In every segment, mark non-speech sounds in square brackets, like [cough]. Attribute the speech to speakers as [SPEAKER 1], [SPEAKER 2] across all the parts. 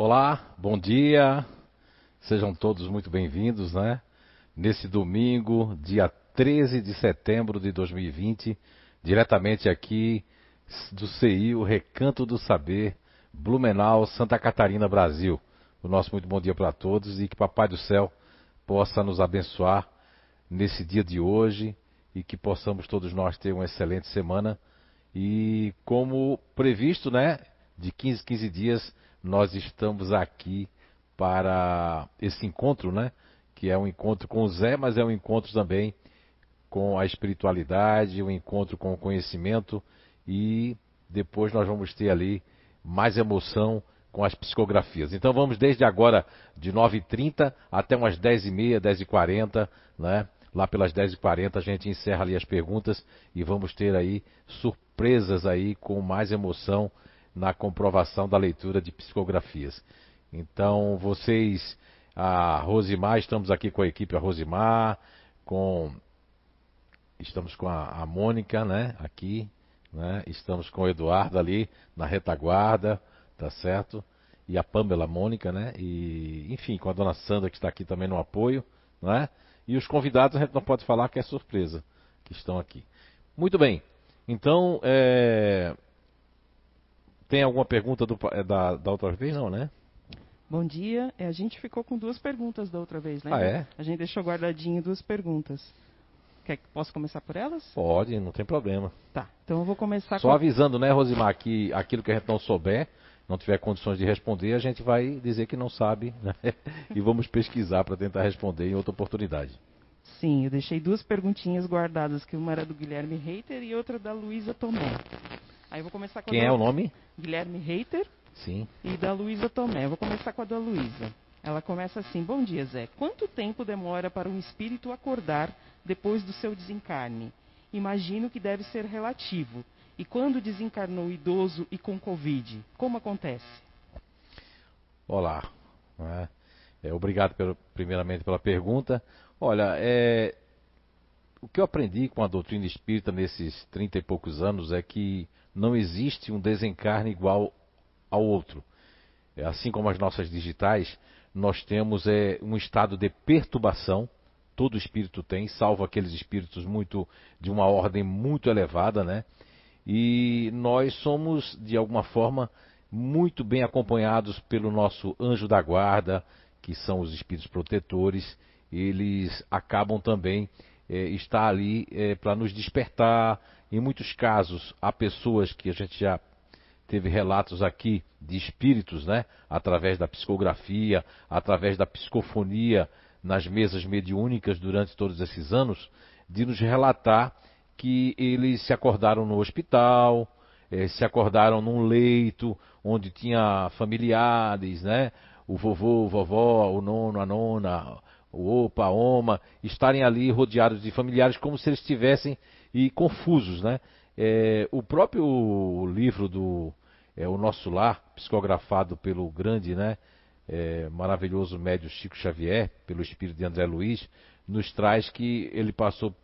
[SPEAKER 1] Olá, bom dia. Sejam todos muito bem-vindos, né? Nesse domingo, dia 13 de setembro de 2020, diretamente aqui do CI, o Recanto do Saber, Blumenau, Santa Catarina, Brasil. O nosso muito bom dia para todos e que Papai do Céu possa nos abençoar nesse dia de hoje e que possamos todos nós ter uma excelente semana. E como previsto, né, de 15 15 dias, nós estamos aqui para esse encontro, né? Que é um encontro com o Zé, mas é um encontro também com a espiritualidade, um encontro com o conhecimento e depois nós vamos ter ali mais emoção com as psicografias. Então vamos desde agora de 9h30 até umas 10h30, 10h40, né? Lá pelas 10h40 a gente encerra ali as perguntas e vamos ter aí surpresas aí com mais emoção na comprovação da leitura de psicografias. Então, vocês, a Rosimar, estamos aqui com a equipe a Rosimar, com estamos com a, a Mônica, né, aqui, né? Estamos com o Eduardo ali na retaguarda, tá certo? E a Pamela Mônica, né? E, enfim, com a dona Sandra que está aqui também no apoio, né? E os convidados a gente não pode falar que é surpresa que estão aqui. Muito bem. Então, é, tem alguma pergunta do, é, da, da outra vez, não, né?
[SPEAKER 2] Bom dia. É, a gente ficou com duas perguntas da outra vez, né?
[SPEAKER 1] Ah, é?
[SPEAKER 2] A gente deixou guardadinho duas perguntas. Quer que posso começar por elas?
[SPEAKER 1] Pode, não tem problema.
[SPEAKER 2] Tá. Então eu vou começar
[SPEAKER 1] Só
[SPEAKER 2] com...
[SPEAKER 1] avisando, né, Rosimar, que aquilo que a gente não souber, não tiver condições de responder, a gente vai dizer que não sabe, né? [laughs] E vamos pesquisar para tentar responder em outra oportunidade.
[SPEAKER 2] Sim, eu deixei duas perguntinhas guardadas, que uma era do Guilherme Reiter e outra da Luísa Tomé. Aí vou começar com
[SPEAKER 1] Quem
[SPEAKER 2] a
[SPEAKER 1] é o nome?
[SPEAKER 2] Guilherme Reiter
[SPEAKER 1] Sim.
[SPEAKER 2] e da Luísa Tomé. Eu vou começar com a da Luísa. Ela começa assim: Bom dia, Zé. Quanto tempo demora para um espírito acordar depois do seu desencarne? Imagino que deve ser relativo. E quando desencarnou idoso e com Covid, como acontece?
[SPEAKER 1] Olá. né? É, obrigado pelo- primeiramente pela pergunta. Olha, é, o que eu aprendi com a doutrina espírita nesses trinta e poucos anos é que não existe um desencarne igual ao outro. É, assim como as nossas digitais, nós temos é, um estado de perturbação, todo espírito tem, salvo aqueles espíritos muito de uma ordem muito elevada, né? E nós somos, de alguma forma, muito bem acompanhados pelo nosso anjo da guarda, que são os espíritos protetores. Eles acabam também eh, estar ali para nos despertar. Em muitos casos, há pessoas que a gente já teve relatos aqui de espíritos, né? Através da psicografia, através da psicofonia nas mesas mediúnicas durante todos esses anos, de nos relatar que eles se acordaram no hospital, eh, se acordaram num leito onde tinha familiares, né? O vovô, a vovó, o nono, a nona, o opa, a oma, estarem ali rodeados de familiares como se eles estivessem e confusos, né? É, o próprio livro do é, O Nosso Lar, psicografado pelo grande, né, é, maravilhoso médio Chico Xavier, pelo espírito de André Luiz, nos traz que ele passou,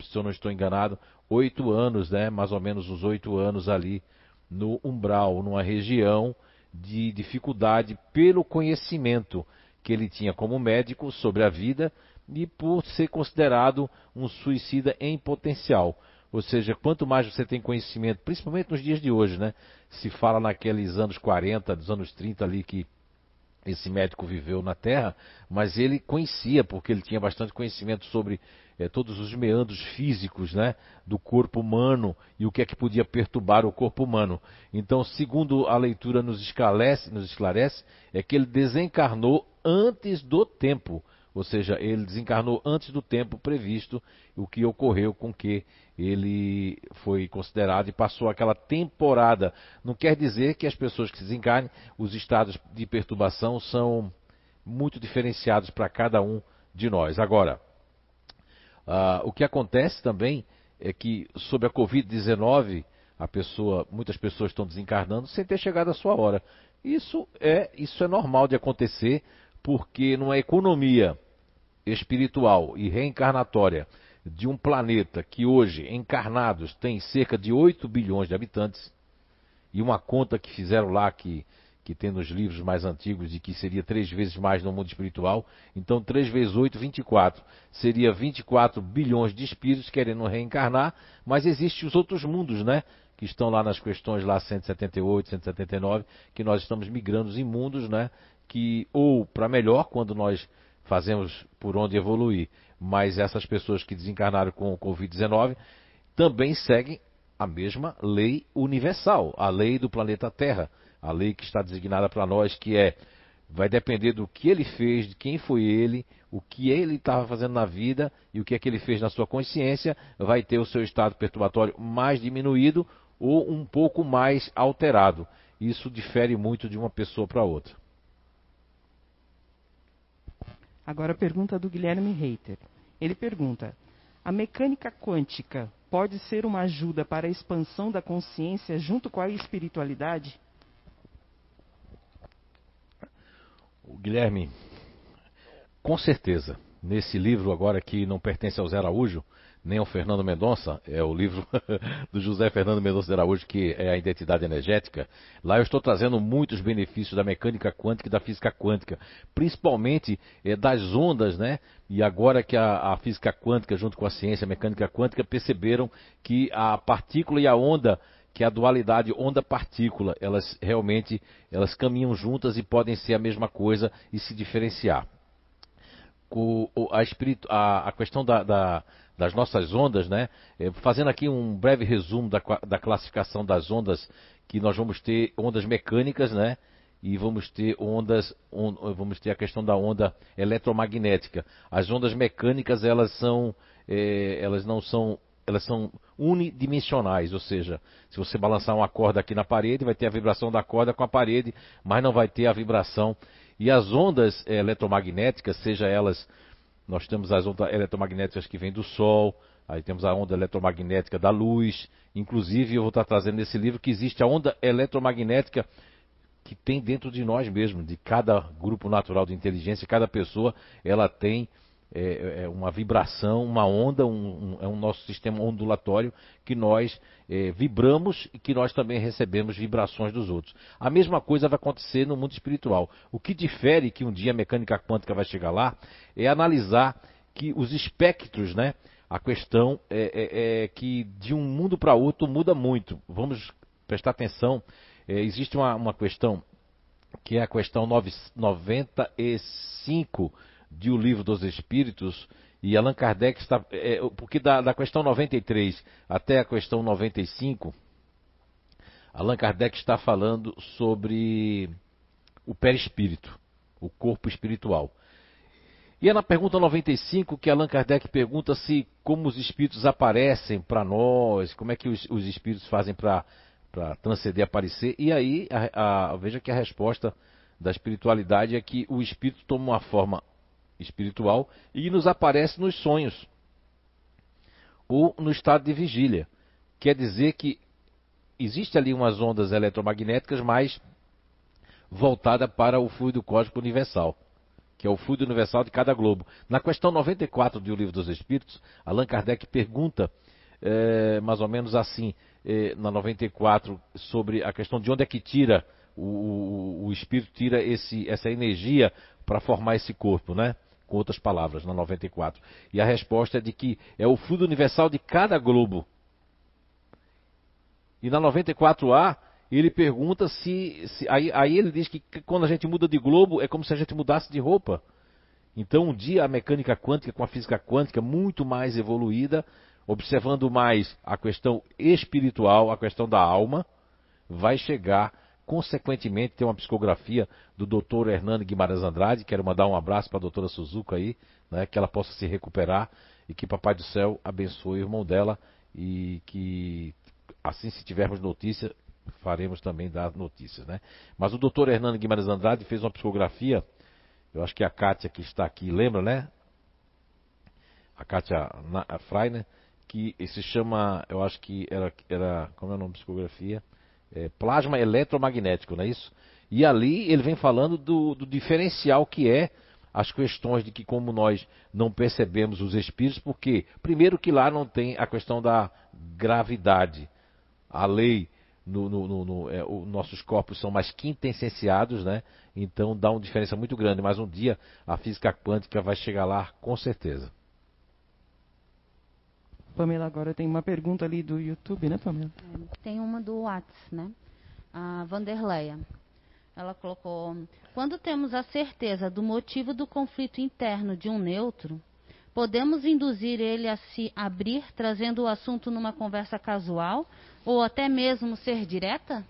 [SPEAKER 1] se eu não estou enganado, oito anos, né, mais ou menos uns oito anos ali no umbral, numa região de dificuldade pelo conhecimento que ele tinha como médico sobre a vida e por ser considerado um suicida em potencial. Ou seja, quanto mais você tem conhecimento, principalmente nos dias de hoje, né? Se fala naqueles anos 40, dos anos 30 ali que esse médico viveu na Terra, mas ele conhecia, porque ele tinha bastante conhecimento sobre eh, todos os meandros físicos né, do corpo humano e o que é que podia perturbar o corpo humano. Então, segundo a leitura nos nos esclarece é que ele desencarnou antes do tempo, ou seja, ele desencarnou antes do tempo previsto, o que ocorreu com que ele foi considerado e passou aquela temporada. Não quer dizer que as pessoas que se desencarnem, os estados de perturbação são muito diferenciados para cada um de nós. Agora, ah, o que acontece também é que sobre a Covid-19, a pessoa, muitas pessoas estão desencarnando sem ter chegado a sua hora. Isso é, isso é normal de acontecer, porque numa economia espiritual e reencarnatória de um planeta que hoje, encarnados, tem cerca de 8 bilhões de habitantes, e uma conta que fizeram lá que, que tem nos livros mais antigos de que seria três vezes mais no mundo espiritual. Então, 3 vezes 8, 24. Seria 24 bilhões de espíritos querendo reencarnar, mas existem os outros mundos, né? Que estão lá nas questões lá 178, 179, que nós estamos migrando em mundos, né? Que, ou para melhor, quando nós fazemos por onde evoluir, mas essas pessoas que desencarnaram com o Covid-19 também seguem a mesma lei universal, a lei do planeta Terra a lei que está designada para nós, que é vai depender do que ele fez, de quem foi ele, o que ele estava fazendo na vida e o que é que ele fez na sua consciência, vai ter o seu estado perturbatório mais diminuído ou um pouco mais alterado. Isso difere muito de uma pessoa para outra.
[SPEAKER 2] Agora a pergunta do Guilherme Reiter. Ele pergunta: a mecânica quântica pode ser uma ajuda para a expansão da consciência junto com a espiritualidade?
[SPEAKER 1] Guilherme, com certeza, nesse livro agora que não pertence ao Zé Araújo, nem ao Fernando Mendonça, é o livro [laughs] do José Fernando Mendonça de Araújo, que é a identidade energética. Lá eu estou trazendo muitos benefícios da mecânica quântica e da física quântica, principalmente é, das ondas, né? E agora que a, a, física quântica, junto com a ciência a mecânica quântica, perceberam que a partícula e a onda que a dualidade onda-partícula, elas realmente elas caminham juntas e podem ser a mesma coisa e se diferenciar. O, a, espiritu, a, a, questão da, da, das nossas ondas, né? É, fazendo aqui um breve resumo da, da classificação das ondas, que nós vamos ter ondas mecânicas, né? e vamos ter ondas, on, vamos ter a questão da onda eletromagnética. As ondas mecânicas elas são, é, elas não são elas são unidimensionais, ou seja, se você balançar uma corda aqui na parede, vai ter a vibração da corda com a parede, mas não vai ter a vibração. E as ondas é, eletromagnéticas, seja elas, nós temos as ondas eletromagnéticas que vêm do Sol, aí temos a onda eletromagnética da luz, inclusive eu vou estar trazendo nesse livro que existe a onda eletromagnética que tem dentro de nós mesmos, de cada grupo natural de inteligência, cada pessoa, ela tem é, é, é uma vibração, uma onda, um, um, é um nosso sistema ondulatório que nós é, vibramos e que nós também recebemos vibrações dos outros. A mesma coisa vai acontecer no mundo espiritual. O que difere que um dia a mecânica quântica vai chegar lá é analisar que os espectros, né? A questão é, é, é que de um mundo para outro muda muito. Vamos prestar atenção. existe uma, uma questão que é a questão 9, 95 de O Livro dos Espíritos, e Allan Kardec está. É, porque da, da questão 93 até a questão 95, Allan Kardec está falando sobre o perispírito, o corpo espiritual. E é na pergunta 95 que Allan Kardec pergunta se como os espíritos aparecem para nós, como é que os, os espíritos fazem para transcender, aparecer. E aí, a, a, veja que a resposta da espiritualidade é que o espírito toma uma forma espiritual e nos aparece nos sonhos ou no estado de vigília. Quer dizer que existe ali umas ondas eletromagnéticas mais voltada para o fluido cósmico universal, que é o fluido universal de cada globo. Na questão 94 do Livro dos Espíritos, Allan Kardec pergunta é, mais ou menos assim, é, na 94, sobre a questão de onde é que tira o, o, o espírito tira esse, essa energia para formar esse corpo, né? Com outras palavras, na 94. E a resposta é de que é o fluido universal de cada globo. E na 94A, ele pergunta se. se aí, aí, ele diz que quando a gente muda de globo é como se a gente mudasse de roupa. Então, um dia a mecânica quântica com a física quântica muito mais evoluída, observando mais a questão espiritual, a questão da alma, vai chegar Consequentemente, tem uma psicografia do Dr. Hernando Guimarães Andrade. Quero mandar um abraço para a doutora Suzuka aí, né, que ela possa se recuperar e que Papai do Céu abençoe o irmão dela e que, assim, se tivermos notícia, faremos também dar notícias. Né? Mas o Dr. Hernando Guimarães Andrade fez uma psicografia, eu acho que a Kátia que está aqui, lembra, né? A Kátia Freiner, que se chama, eu acho que era, era como é o nome da psicografia? É, plasma eletromagnético, não é isso? E ali ele vem falando do, do diferencial que é as questões de que como nós não percebemos os espíritos, porque primeiro que lá não tem a questão da gravidade, a lei no, no, no é, o, nossos corpos são mais quintessenciados, né? Então dá uma diferença muito grande. Mas um dia a física quântica vai chegar lá com certeza.
[SPEAKER 2] Pamela, agora tem uma pergunta ali do YouTube, né, Pamela?
[SPEAKER 3] É, tem uma do Whats, né? A Vanderleia. Ela colocou: quando temos a certeza do motivo do conflito interno de um neutro, podemos induzir ele a se abrir, trazendo o assunto numa conversa casual ou até mesmo ser direta?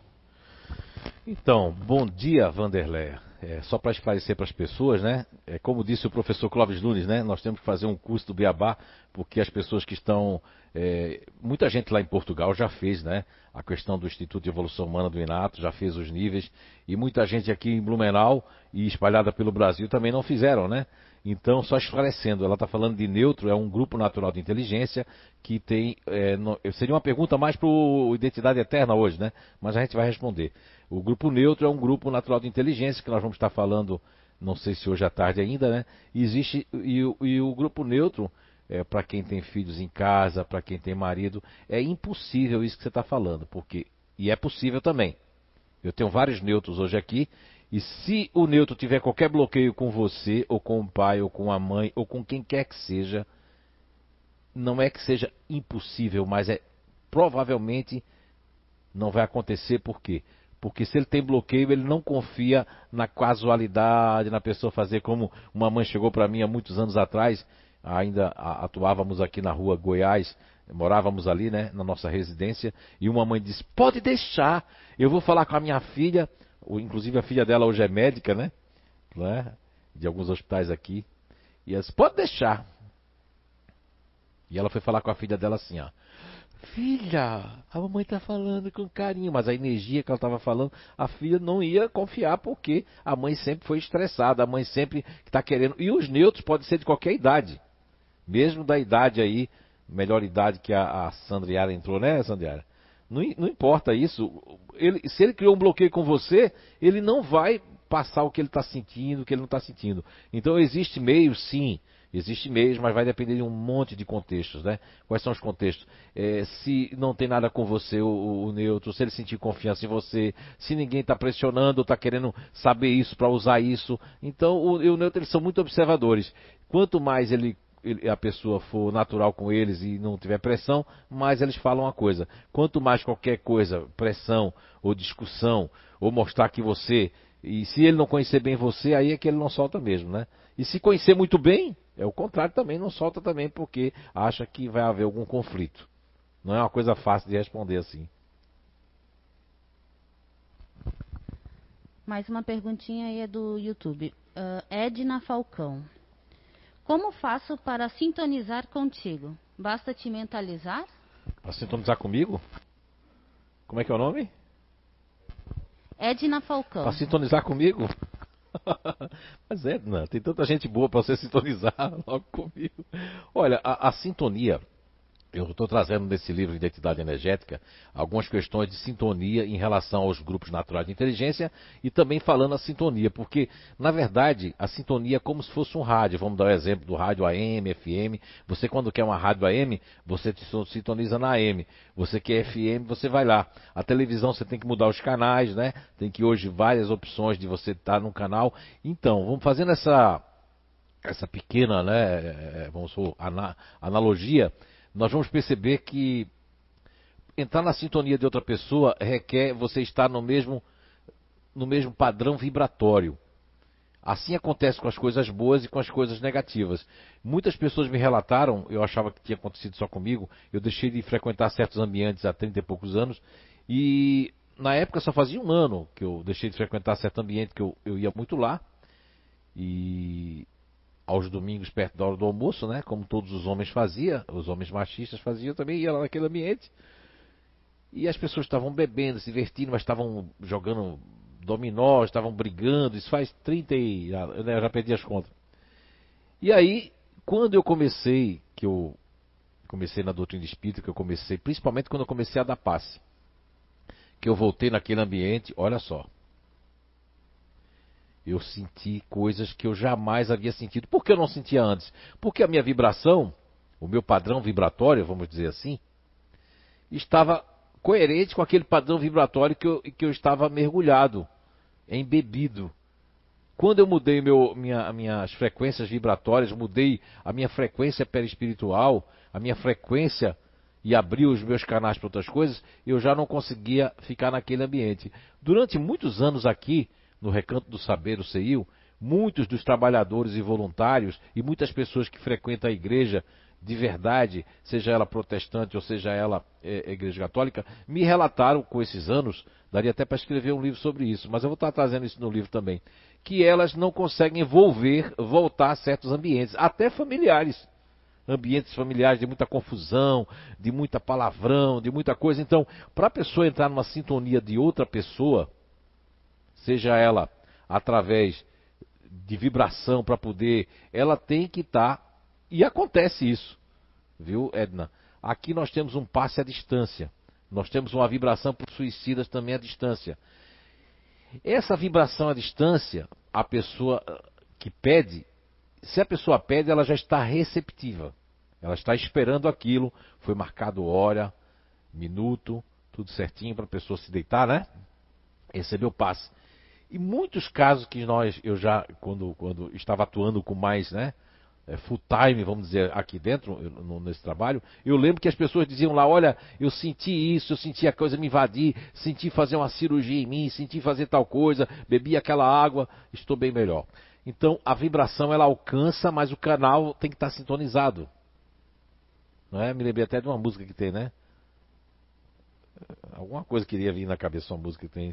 [SPEAKER 1] Então, bom dia, Vanderleia. É, só para esclarecer para as pessoas, né? É, como disse o professor Clóvis Nunes, né? Nós temos que fazer um curso do Beabá, porque as pessoas que estão. É, muita gente lá em Portugal já fez, né? A questão do Instituto de Evolução Humana do Inato, já fez os níveis, e muita gente aqui em Blumenau e espalhada pelo Brasil também não fizeram, né? Então, só esclarecendo, ela está falando de neutro, é um grupo natural de inteligência que tem. É, no, seria uma pergunta mais para o Identidade Eterna hoje, né? Mas a gente vai responder. O grupo neutro é um grupo natural de inteligência que nós vamos estar falando, não sei se hoje à tarde ainda, né? E existe. E, e o grupo neutro, é, para quem tem filhos em casa, para quem tem marido, é impossível isso que você está falando, porque. E é possível também. Eu tenho vários neutros hoje aqui e se o neutro tiver qualquer bloqueio com você, ou com o pai, ou com a mãe, ou com quem quer que seja, não é que seja impossível, mas é provavelmente não vai acontecer. Por quê? Porque se ele tem bloqueio, ele não confia na casualidade, na pessoa fazer como uma mãe chegou para mim há muitos anos atrás, ainda atuávamos aqui na rua Goiás, morávamos ali, né, na nossa residência, e uma mãe disse: "Pode deixar, eu vou falar com a minha filha inclusive a filha dela hoje é médica, né? né? De alguns hospitais aqui. E ela disse, pode deixar. E ela foi falar com a filha dela assim, ó. Filha, a mamãe está falando com carinho, mas a energia que ela estava falando, a filha não ia confiar porque a mãe sempre foi estressada, a mãe sempre está querendo. E os neutros podem ser de qualquer idade, mesmo da idade aí, melhor idade que a, a Sandriara entrou, né, Sandriara? Não, não importa isso. Ele, se ele criou um bloqueio com você, ele não vai passar o que ele está sentindo, o que ele não está sentindo. Então existe meios, sim. Existe meios, mas vai depender de um monte de contextos, né? Quais são os contextos? É, se não tem nada com você, o, o, neutro, se ele sentir confiança em você, se ninguém está pressionando, está querendo saber isso para usar isso. Então, o, o neutro, eles são muito observadores. Quanto mais ele a pessoa for natural com eles e não tiver pressão, mais eles falam uma coisa. Quanto mais qualquer coisa, pressão ou discussão, ou mostrar que você. E se ele não conhecer bem você, aí é que ele não solta mesmo, né? E se conhecer muito bem, é o contrário também, não solta também porque acha que vai haver algum conflito. Não é uma coisa fácil de responder assim.
[SPEAKER 3] Mais uma perguntinha aí é do YouTube. Uh, Edna Falcão. Como faço para sintonizar contigo? Basta te mentalizar?
[SPEAKER 1] Para sintonizar comigo? Como é que é o nome?
[SPEAKER 3] Edna Falcão.
[SPEAKER 1] Para sintonizar comigo? [laughs] Mas Edna, tem tanta gente boa para você sintonizar [laughs] logo comigo. Olha, a, a sintonia eu estou trazendo nesse livro Identidade Energética algumas questões de sintonia em relação aos grupos naturais de inteligência e também falando a sintonia, porque na verdade a sintonia é como se fosse um rádio. Vamos dar o exemplo do rádio AM, FM. Você quando quer uma rádio AM, você sintoniza na AM. Você quer FM, você vai lá. A televisão você tem que mudar os canais, né? Tem que hoje várias opções de você estar num canal. Então, vamos fazendo essa essa pequena, né, é, vamos supor, analogia nós vamos perceber que entrar na sintonia de outra pessoa requer você estar no mesmo, no mesmo padrão vibratório. Assim acontece com as coisas boas e com as coisas negativas. Muitas pessoas me relataram, eu achava que tinha acontecido só comigo, eu deixei de frequentar certos ambientes há 30 e poucos anos, e na época só fazia um ano que eu deixei de frequentar certo ambiente que eu, eu ia muito lá. E aos domingos perto da hora do almoço, né? Como todos os homens faziam, os homens machistas faziam, também ia lá naquele ambiente. E as pessoas estavam bebendo, se divertindo, mas estavam jogando dominó, estavam brigando. Isso faz 30 e. Eu já perdi as contas. E aí, quando eu comecei, que eu comecei na doutrina espírita, que eu comecei, principalmente quando eu comecei a dar passe, que eu voltei naquele ambiente, olha só eu senti coisas que eu jamais havia sentido. Por que eu não sentia antes? Porque a minha vibração, o meu padrão vibratório, vamos dizer assim, estava coerente com aquele padrão vibratório que eu, que eu estava mergulhado, embebido. Quando eu mudei meu, minha, minhas frequências vibratórias, mudei a minha frequência perispiritual, a minha frequência e abri os meus canais para outras coisas, eu já não conseguia ficar naquele ambiente. Durante muitos anos aqui, no Recanto do Saber, o CEIU, muitos dos trabalhadores e voluntários e muitas pessoas que frequentam a igreja de verdade, seja ela protestante ou seja ela é, igreja católica, me relataram com esses anos, daria até para escrever um livro sobre isso, mas eu vou estar trazendo isso no livro também, que elas não conseguem envolver, voltar a certos ambientes, até familiares. Ambientes familiares de muita confusão, de muita palavrão, de muita coisa. Então, para a pessoa entrar numa sintonia de outra pessoa, seja ela através de vibração para poder, ela tem que estar. Tá, e acontece isso, viu, Edna? Aqui nós temos um passe à distância. Nós temos uma vibração para suicidas também à distância. Essa vibração à distância, a pessoa eh, que pede, se a pessoa pede, ela já está receptiva. Ela está esperando aquilo. Foi marcado hora, minuto, tudo certinho para a pessoa se deitar, né? Receber o passe. E muitos casos que nós, eu já, quando, quando estava atuando com mais, né? É, full time, vamos dizer, aqui dentro, nesse trabalho, eu lembro que as pessoas diziam lá, olha, eu senti isso, eu senti a coisa me invadir, senti fazer uma cirurgia em mim, senti fazer tal coisa, bebi aquela água, estou bem melhor. Então a vibração ela alcança, mas o canal tem que estar sintonizado. Não é? Me lembrei até de uma música que tem, né? Alguma coisa queria vir na cabeça uma música que tem.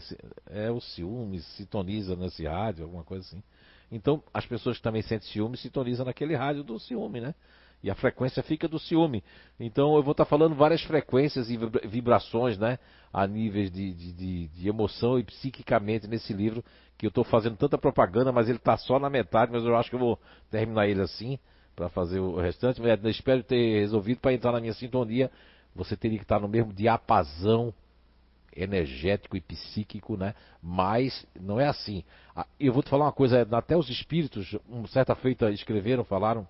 [SPEAKER 1] É o ciúme, sintoniza nesse rádio, alguma coisa assim. Então, as pessoas que também sentem ciúme sintonizam naquele rádio do ciúme, né? E a frequência fica do ciúme. Então, eu vou estar falando várias frequências e vibrações, né? A níveis de, de, de, emoção e psiquicamente nesse livro, que eu estou fazendo tanta propaganda, mas ele está só na metade, mas eu acho que eu vou terminar ele assim, para fazer o restante. Mas espero ter resolvido para entrar na minha sintonia. Você teria que estar no mesmo diapasão energético e psíquico, né? Mas não é assim. Ah, eu vou te falar uma coisa, até os espíritos, uma certa feita escreveram, falaram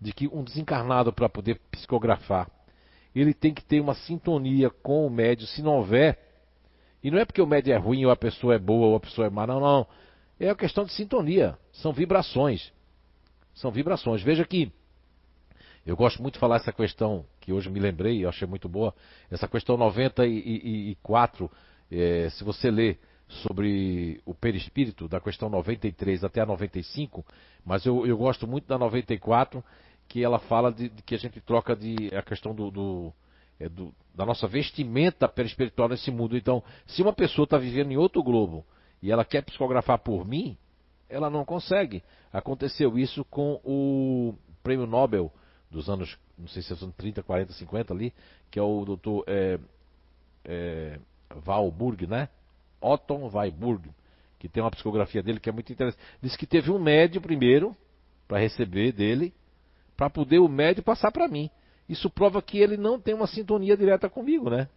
[SPEAKER 1] de que um desencarnado para poder psicografar, ele tem que ter uma sintonia com o médio, se não houver, e não é porque o médio é ruim ou a pessoa é boa ou a pessoa é má, não, não. É a questão de sintonia, são vibrações. São vibrações. Veja que eu gosto muito de falar essa questão que hoje me lembrei, eu achei muito boa, essa questão 94, é, se você ler sobre o perispírito, da questão 93 até a 95, mas eu, eu gosto muito da 94, que ela fala de, de que a gente troca de a questão do, do, é, do da nossa vestimenta perispiritual nesse mundo. Então, se uma pessoa está vivendo em outro globo e ela quer psicografar por mim, ela não consegue. Aconteceu isso com o prêmio Nobel dos anos, não sei se são 30, 40, 50 ali, que é o doutor é, é, Walburg, né? Otton Weiburg, que tem uma psicografia dele que é muito interessante. Diz que teve um médio primeiro, para receber dele, para poder o médio passar para mim. Isso prova que ele não tem uma sintonia direta comigo, né?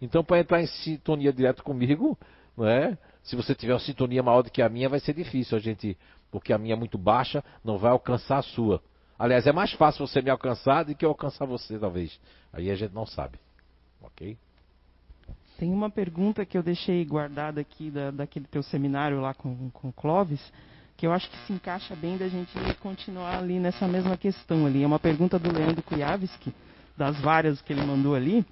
[SPEAKER 1] Então, para entrar em sintonia direta comigo, não é? Se você tiver uma sintonia maior do que a minha, vai ser difícil a gente, porque a minha é muito baixa, não vai alcançar a sua. Aliás, é mais fácil você me alcançar do que eu alcançar você, talvez. Aí a gente não sabe. Ok?
[SPEAKER 2] Tem uma pergunta que eu deixei guardada aqui da, daquele teu seminário lá com, com o Clóvis, que eu acho que se encaixa bem da gente continuar ali nessa mesma questão ali. É uma pergunta do Leandro Kujavski, das várias que ele mandou ali,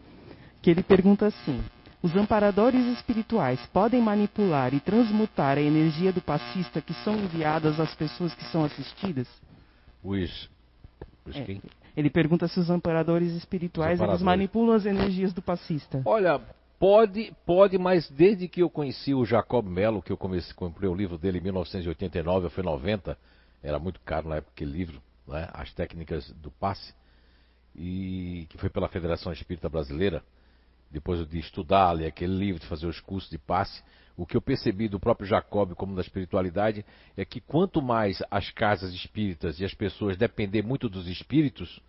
[SPEAKER 2] que ele pergunta assim: os amparadores espirituais podem manipular e transmutar a energia do passista que são enviadas às pessoas que são assistidas?
[SPEAKER 1] Os
[SPEAKER 2] é, ele pergunta se os amparadores espirituais amparadores. Eles manipulam as energias do passista.
[SPEAKER 1] Olha, pode, pode, mas desde que eu conheci o Jacob Mello, que eu comecei, comprei o livro dele em 1989, foi 90, era muito caro na época aquele livro, né, As Técnicas do Passe, e que foi pela Federação Espírita Brasileira, depois de estudar ali aquele livro, de fazer os cursos de passe, o que eu percebi do próprio Jacob como da espiritualidade é que quanto mais as casas espíritas e as pessoas depender muito dos espíritos,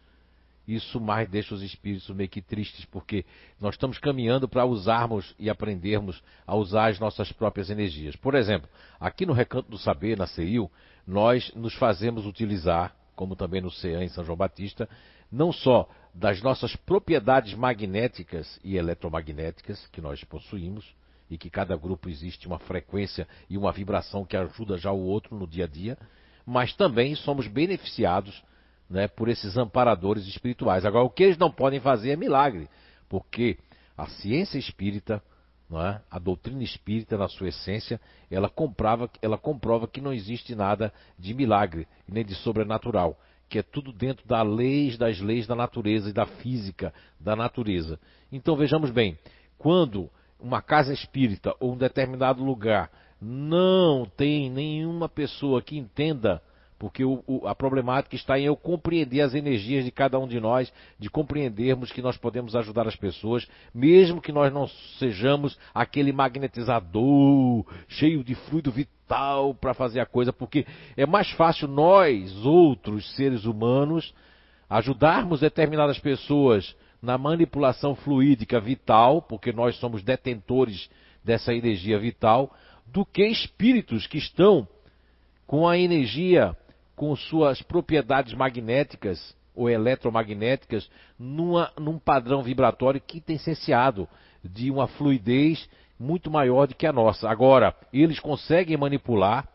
[SPEAKER 1] isso mais deixa os espíritos meio que tristes, porque nós estamos caminhando para usarmos e aprendermos a usar as nossas próprias energias. Por exemplo, aqui no Recanto do Saber, na CEIU, nós nos fazemos utilizar como também no CEAM em São João Batista, não só das nossas propriedades magnéticas e eletromagnéticas que nós possuímos, e que cada grupo existe uma frequência e uma vibração que ajuda já o outro no dia a dia, mas também somos beneficiados né, por esses amparadores espirituais. Agora, o que eles não podem fazer é milagre, porque a ciência espírita, é, a doutrina espírita, na sua essência, ela, comprova, ela comprova que não existe nada de milagre nem de sobrenatural, que é tudo dentro das leis, das leis da natureza e da física da natureza. Então vejamos bem, quando uma casa espírita ou um determinado lugar não tem nenhuma pessoa que entenda, porque o, o, a problemática está em eu compreender as energias de cada um de nós, de compreendermos que nós podemos ajudar as pessoas, mesmo que nós não sejamos aquele magnetizador cheio de fluido vital para fazer a coisa, porque é mais fácil nós, outros seres humanos, ajudarmos determinadas pessoas na manipulação fluídica vital, porque nós somos detentores dessa energia vital, do que espíritos que estão com a energia, com suas propriedades magnéticas ou eletromagnéticas, numa, num padrão vibratório quintessenciado de uma fluidez muito maior do que a nossa. Agora, eles conseguem manipular,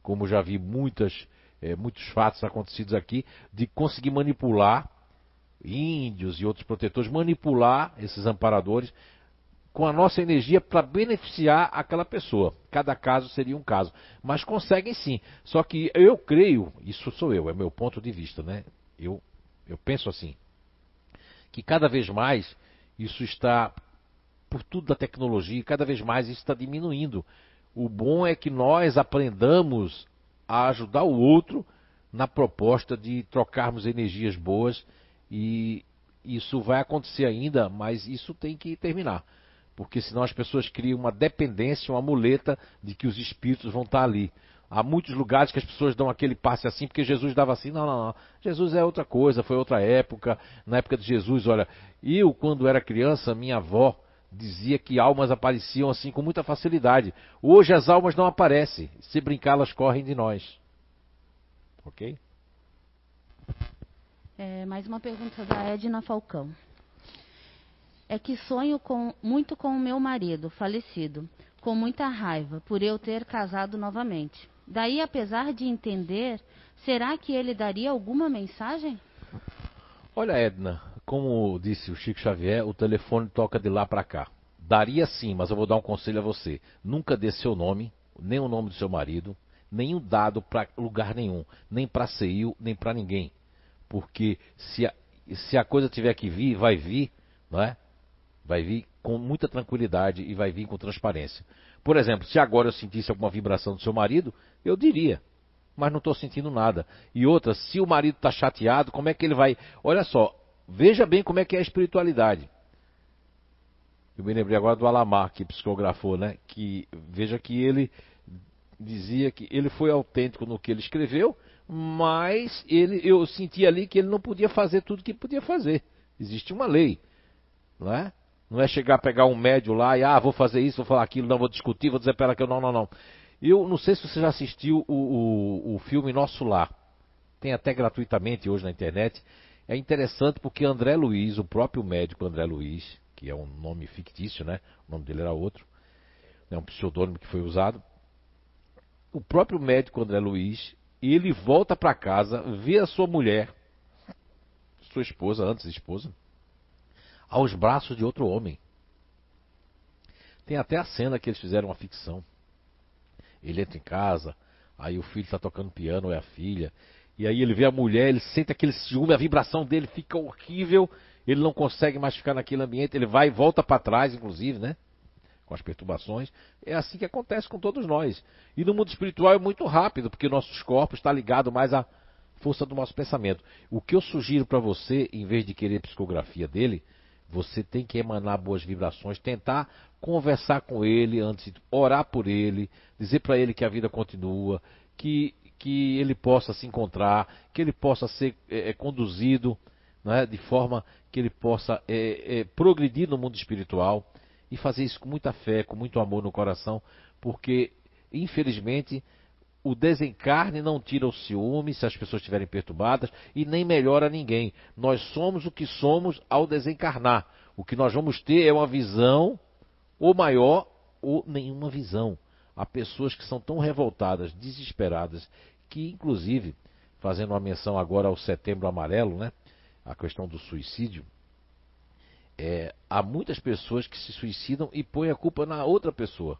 [SPEAKER 1] como já vi muitas, é, muitos fatos acontecidos aqui, de conseguir manipular índios e outros protetores, manipular esses amparadores com a nossa energia para beneficiar aquela pessoa. Cada caso seria um caso, mas conseguem sim. Só que eu creio, isso sou eu, é meu ponto de vista, né? Eu, eu penso assim, que cada vez mais isso está, por tudo da tecnologia, cada vez mais isso está diminuindo. O bom é que nós aprendamos a ajudar o outro na proposta de trocarmos energias boas e isso vai acontecer ainda, mas isso tem que terminar. Porque senão as pessoas criam uma dependência, uma muleta de que os espíritos vão estar ali. Há muitos lugares que as pessoas dão aquele passe assim, porque Jesus dava assim, não, não, não. Jesus é outra coisa, foi outra época. Na época de Jesus, olha, eu quando era criança, minha avó dizia que almas apareciam assim com muita facilidade. Hoje as almas não aparecem. Se brincar, elas correm de nós. Ok?
[SPEAKER 3] É, mais uma pergunta da Edna Falcão. É que sonho com, muito com o meu marido, falecido, com muita raiva por eu ter casado novamente. Daí, apesar de entender, será que ele daria alguma mensagem?
[SPEAKER 1] Olha, Edna, como disse o Chico Xavier, o telefone toca de lá para cá. Daria sim, mas eu vou dar um conselho a você. Nunca dê seu nome, nem o nome do seu marido, nenhum dado para lugar nenhum, nem para CEIU, nem para ninguém porque se a, se a coisa tiver que vir, vai vir, não é? Vai vir com muita tranquilidade e vai vir com transparência. Por exemplo, se agora eu sentisse alguma vibração do seu marido, eu diria, mas não estou sentindo nada. E outra, se o marido está chateado, como é que ele vai. Olha só, veja bem como é que é a espiritualidade. Eu me lembrei agora do Alamar, que psicografou, né? Que veja que ele dizia que ele foi autêntico no que ele escreveu, mas ele, eu senti ali que ele não podia fazer tudo que podia fazer. Existe uma lei, não é? Não é chegar a pegar um médio lá e, ah, vou fazer isso, vou falar aquilo, não vou discutir, vou dizer para ela que eu não, não, não. Eu não sei se você já assistiu o, o, o filme Nosso Lar. Tem até gratuitamente hoje na internet. É interessante porque André Luiz, o próprio médico André Luiz, que é um nome fictício, né? O nome dele era outro. É um pseudônimo que foi usado. O próprio médico André Luiz, e ele volta para casa, vê a sua mulher, sua esposa, antes esposa, aos braços de outro homem. Tem até a cena que eles fizeram uma ficção. Ele entra em casa, aí o filho está tocando piano, é a filha, e aí ele vê a mulher, ele sente aquele ciúme, a vibração dele fica horrível, ele não consegue mais ficar naquele ambiente, ele vai e volta para trás, inclusive, né? Com as perturbações. É assim que acontece com todos nós. E no mundo espiritual é muito rápido, porque nossos corpos estão ligados mais à força do nosso pensamento. O que eu sugiro para você, em vez de querer psicografia dele, você tem que emanar boas vibrações, tentar conversar com ele antes, orar por ele, dizer para ele que a vida continua, que, que ele possa se encontrar, que ele possa ser é, conduzido né, de forma que ele possa é, é, progredir no mundo espiritual e fazer isso com muita fé, com muito amor no coração, porque infelizmente o desencarne não tira o ciúme se as pessoas estiverem perturbadas e nem melhora ninguém. Nós somos o que somos ao desencarnar. O que nós vamos ter é uma visão ou maior ou nenhuma visão. Há pessoas que são tão revoltadas, desesperadas, que inclusive, fazendo uma menção agora ao setembro amarelo, né? A questão do suicídio, é, há muitas pessoas que se suicidam e põem a culpa na outra pessoa.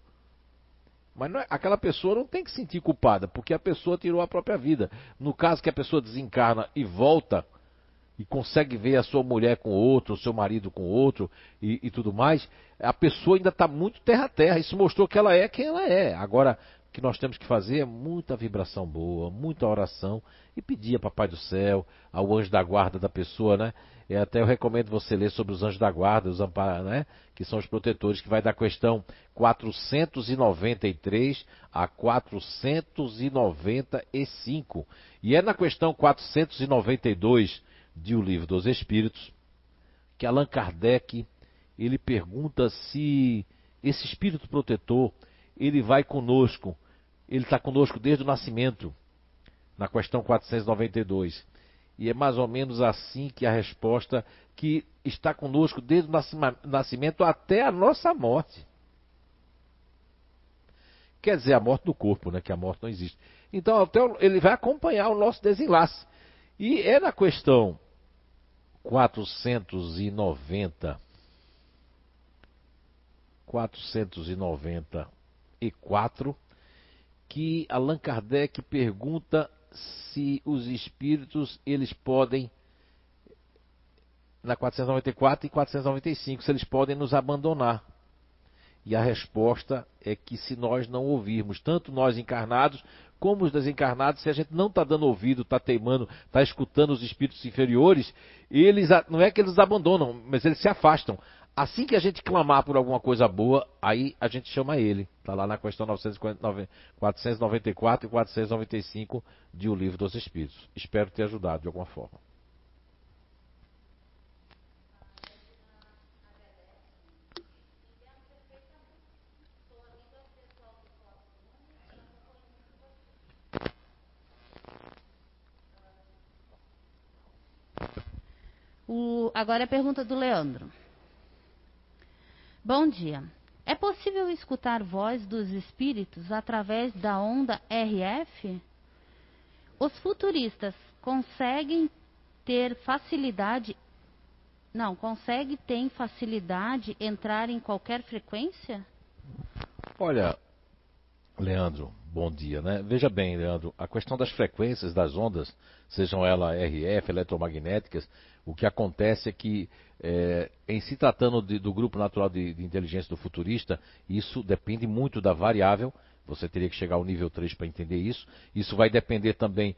[SPEAKER 1] Mas é, aquela pessoa não tem que se sentir culpada, porque a pessoa tirou a própria vida. No caso que a pessoa desencarna e volta e consegue ver a sua mulher com outro, o seu marido com outro e, e tudo mais, a pessoa ainda está muito terra a terra. Isso mostrou que ela é quem ela é. Agora, que nós temos que fazer é muita vibração boa, muita oração e pedir a Papai do Céu, ao anjo da guarda da pessoa, né? E até eu recomendo você ler sobre os anjos da guarda, os amparados, né? Que são os protetores, que vai da questão 493 a 495. E é na questão 492 de O Livro dos Espíritos que Allan Kardec ele pergunta se esse espírito protetor ele vai conosco, ele está conosco desde o nascimento, na questão 492. E é mais ou menos assim que a resposta que está conosco desde o nascimento até a nossa morte. Quer dizer, a morte do corpo, né? Que a morte não existe. Então, até ele vai acompanhar o nosso desenlace. E é na questão 490, 494, que Allan Kardec pergunta se os espíritos eles podem na 494 e 495 se eles podem nos abandonar. E a resposta é que se nós não ouvirmos, tanto nós encarnados como os desencarnados, se a gente não está dando ouvido, está teimando, está escutando os espíritos inferiores, eles não é que eles abandonam, mas eles se afastam. Assim que a gente clamar por alguma coisa boa, aí a gente chama ele. Está lá na questão 494 e 495 de O Livro dos Espíritos. Espero ter ajudado de alguma forma.
[SPEAKER 3] O, agora é a pergunta do Leandro. Bom dia. É possível escutar voz dos espíritos através da onda RF? Os futuristas conseguem ter facilidade. Não, consegue ter facilidade entrar em qualquer frequência?
[SPEAKER 1] Olha, Leandro, bom dia, né? Veja bem, Leandro, a questão das frequências das ondas, sejam elas RF, eletromagnéticas, o que acontece é que, é, em se tratando de, do grupo natural de, de, inteligência do futurista, isso depende muito da variável. Você teria que chegar ao nível 3 para entender isso. Isso vai depender também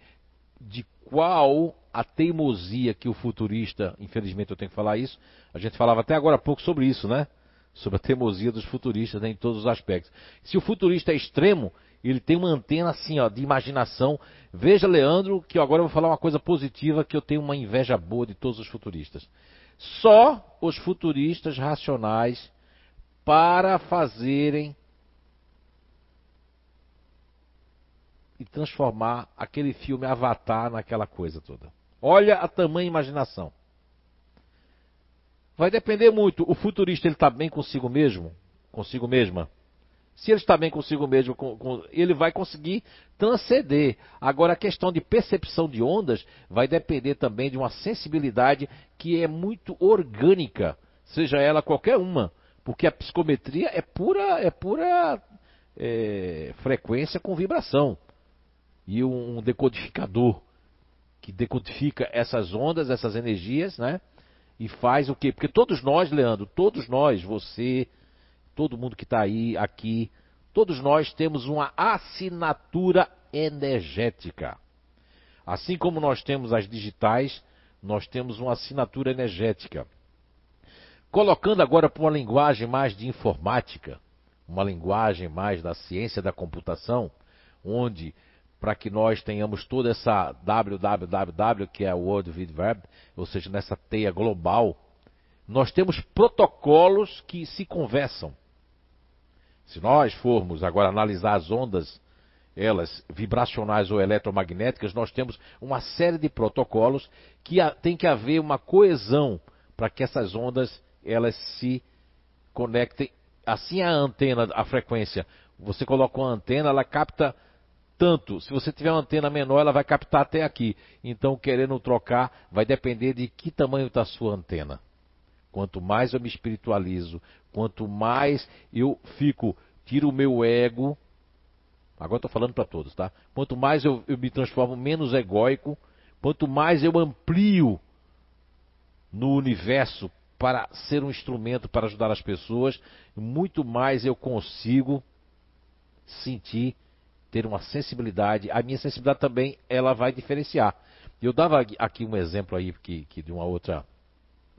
[SPEAKER 1] de qual a teimosia que o futurista, infelizmente eu tenho que falar isso, a gente falava até agora há pouco sobre isso, né? Sobre a teimosia dos futuristas né, em todos os aspectos. Se o futurista é extremo, ele tem uma antena assim, ó, de imaginação. Veja, Leandro, que agora eu vou falar uma coisa positiva, que eu tenho uma inveja boa de todos os futuristas. Só os futuristas racionais para fazerem e transformar aquele filme Avatar naquela coisa toda. Olha a tamanha imaginação. Vai depender muito. O futurista ele está bem consigo mesmo, consigo mesma. Se ele está bem consigo mesmo, com, com, ele vai conseguir transcender. Agora, a questão de percepção de ondas vai depender também de uma sensibilidade que é muito orgânica, seja ela qualquer uma, porque a psicometria é pura, é pura é, frequência com vibração e um decodificador que decodifica essas ondas, essas energias, né? E faz o quê? Porque todos nós, Leandro, todos nós, você, todo mundo que está aí, aqui, todos nós temos uma assinatura energética. Assim como nós temos as digitais, nós temos uma assinatura energética. Colocando agora para uma linguagem mais de informática, uma linguagem mais da ciência da computação, onde para que nós tenhamos toda essa www, que é a World Wide Web, ou seja, nessa teia global, nós temos protocolos que se conversam. Se nós formos agora analisar as ondas elas vibracionais ou eletromagnéticas, nós temos uma série de protocolos que tem que haver uma coesão para que essas ondas elas se conectem. Assim a antena, a frequência, você coloca uma antena, ela capta tanto. Se você tiver uma antena menor, ela vai captar até aqui. Então, querendo trocar, vai depender de que tamanho está a sua antena. Quanto mais eu me espiritualizo, quanto mais eu fico, tiro o meu ego. Agora estou falando para todos, tá? Quanto mais eu, eu me transformo menos egóico, quanto mais eu amplio no universo para ser um instrumento para ajudar as pessoas, muito mais eu consigo sentir ter uma sensibilidade. A minha sensibilidade também ela vai diferenciar. Eu dava aqui um exemplo aí que, que de uma outra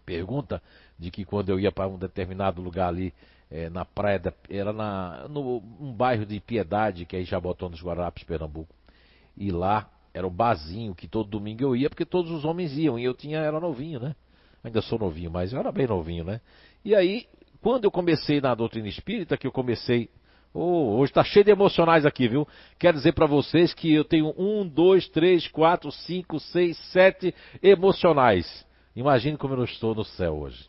[SPEAKER 1] pergunta de que quando eu ia para um determinado lugar ali é, na praia, da, era na, no um bairro de Piedade, que é Jabotão dos Guararapes, Pernambuco. E lá era um barzinho que todo domingo eu ia, porque todos os homens iam, e eu tinha, era novinho, né? Ainda sou novinho, mas eu era bem novinho, né? E aí, quando eu comecei na doutrina espírita, que eu comecei Oh, hoje está cheio de emocionais aqui, viu? Quero dizer para vocês que eu tenho um, dois, três, quatro, cinco, seis, sete emocionais. Imagine como eu estou no céu hoje.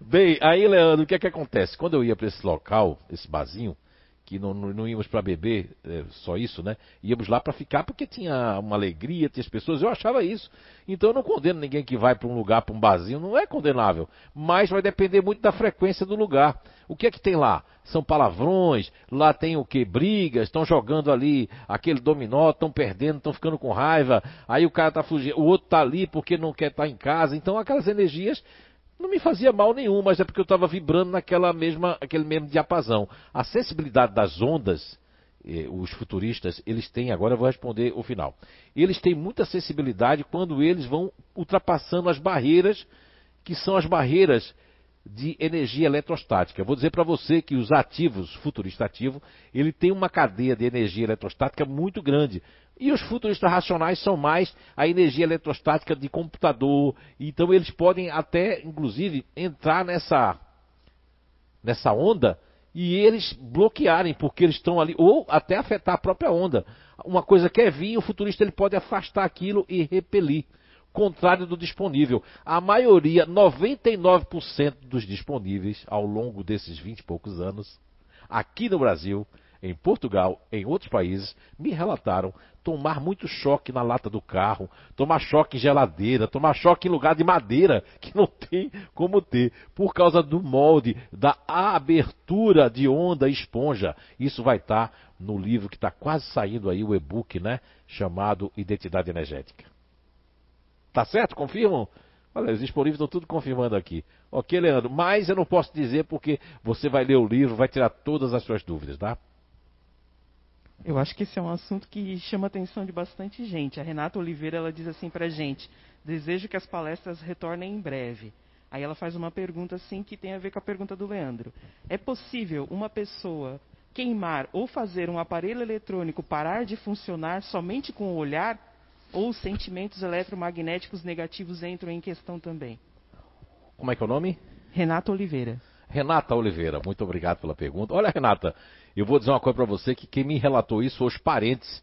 [SPEAKER 1] Bem, aí, Leandro, o que é que acontece? Quando eu ia para esse local, esse barzinho, que não, não, íamos para beber, é, só isso, né? Íamos lá para ficar porque tinha uma alegria, tinha as pessoas, eu achava isso. Então eu não condeno ninguém que vai para um lugar, para um barzinho, não é condenável. Mas vai depender muito da frequência do lugar. O que é que tem lá? São palavrões, lá tem o que? Brigas, estão jogando ali aquele dominó, estão perdendo, estão ficando com raiva, aí o cara tá fugindo, o outro tá ali porque não quer estar tá em casa. Então aquelas energias não me fazia mal nenhum, mas é porque eu estava vibrando naquela mesma, aquele mesmo diapasão. A sensibilidade das ondas, eh, os futuristas, eles têm, agora eu vou responder o final. Eles têm muita sensibilidade quando eles vão ultrapassando as barreiras, que são as barreiras de energia eletrostática. vou dizer para você que os ativos, futurista ativo, ele tem uma cadeia de energia eletrostática muito grande. E os futuristas racionais são mais a energia eletrostática de computador. Então eles podem até, inclusive, entrar nessa, nessa onda e eles bloquearem, porque eles estão ali, ou até afetar a própria onda. Uma coisa quer vir, o futurista ele pode afastar aquilo e repelir contrário do disponível. A maioria, 99% dos disponíveis ao longo desses 20 e poucos anos, aqui no Brasil, em Portugal, em outros países, me relataram tomar muito choque na lata do carro, tomar choque em geladeira, tomar choque em lugar de madeira, [laughs] que não tem como ter, por causa do molde, da abertura de onda esponja. Isso vai estar no livro que está quase saindo aí, o e-book, né? Chamado Identidade Energética. Tá certo? Confirmam? Olha, os disponíveis estão tudo confirmando aqui. Ok, Leandro, mas eu não posso dizer porque você vai ler o livro, vai tirar todas as suas dúvidas, tá?
[SPEAKER 2] Eu acho que esse é um assunto que chama a atenção de bastante gente. A Renata Oliveira ela diz assim pra gente: desejo que as palestras retornem em breve. Aí ela faz uma pergunta assim que tem a ver com a pergunta do Leandro. É possível uma pessoa queimar ou fazer um aparelho eletrônico parar de funcionar somente com o olhar? Ou sentimentos eletromagnéticos negativos entram em questão também?
[SPEAKER 1] Como é que é o nome?
[SPEAKER 2] Renata Oliveira.
[SPEAKER 1] Renata Oliveira, muito obrigado pela pergunta. Olha, Renata, eu vou dizer uma coisa para você que quem me relatou isso os parentes.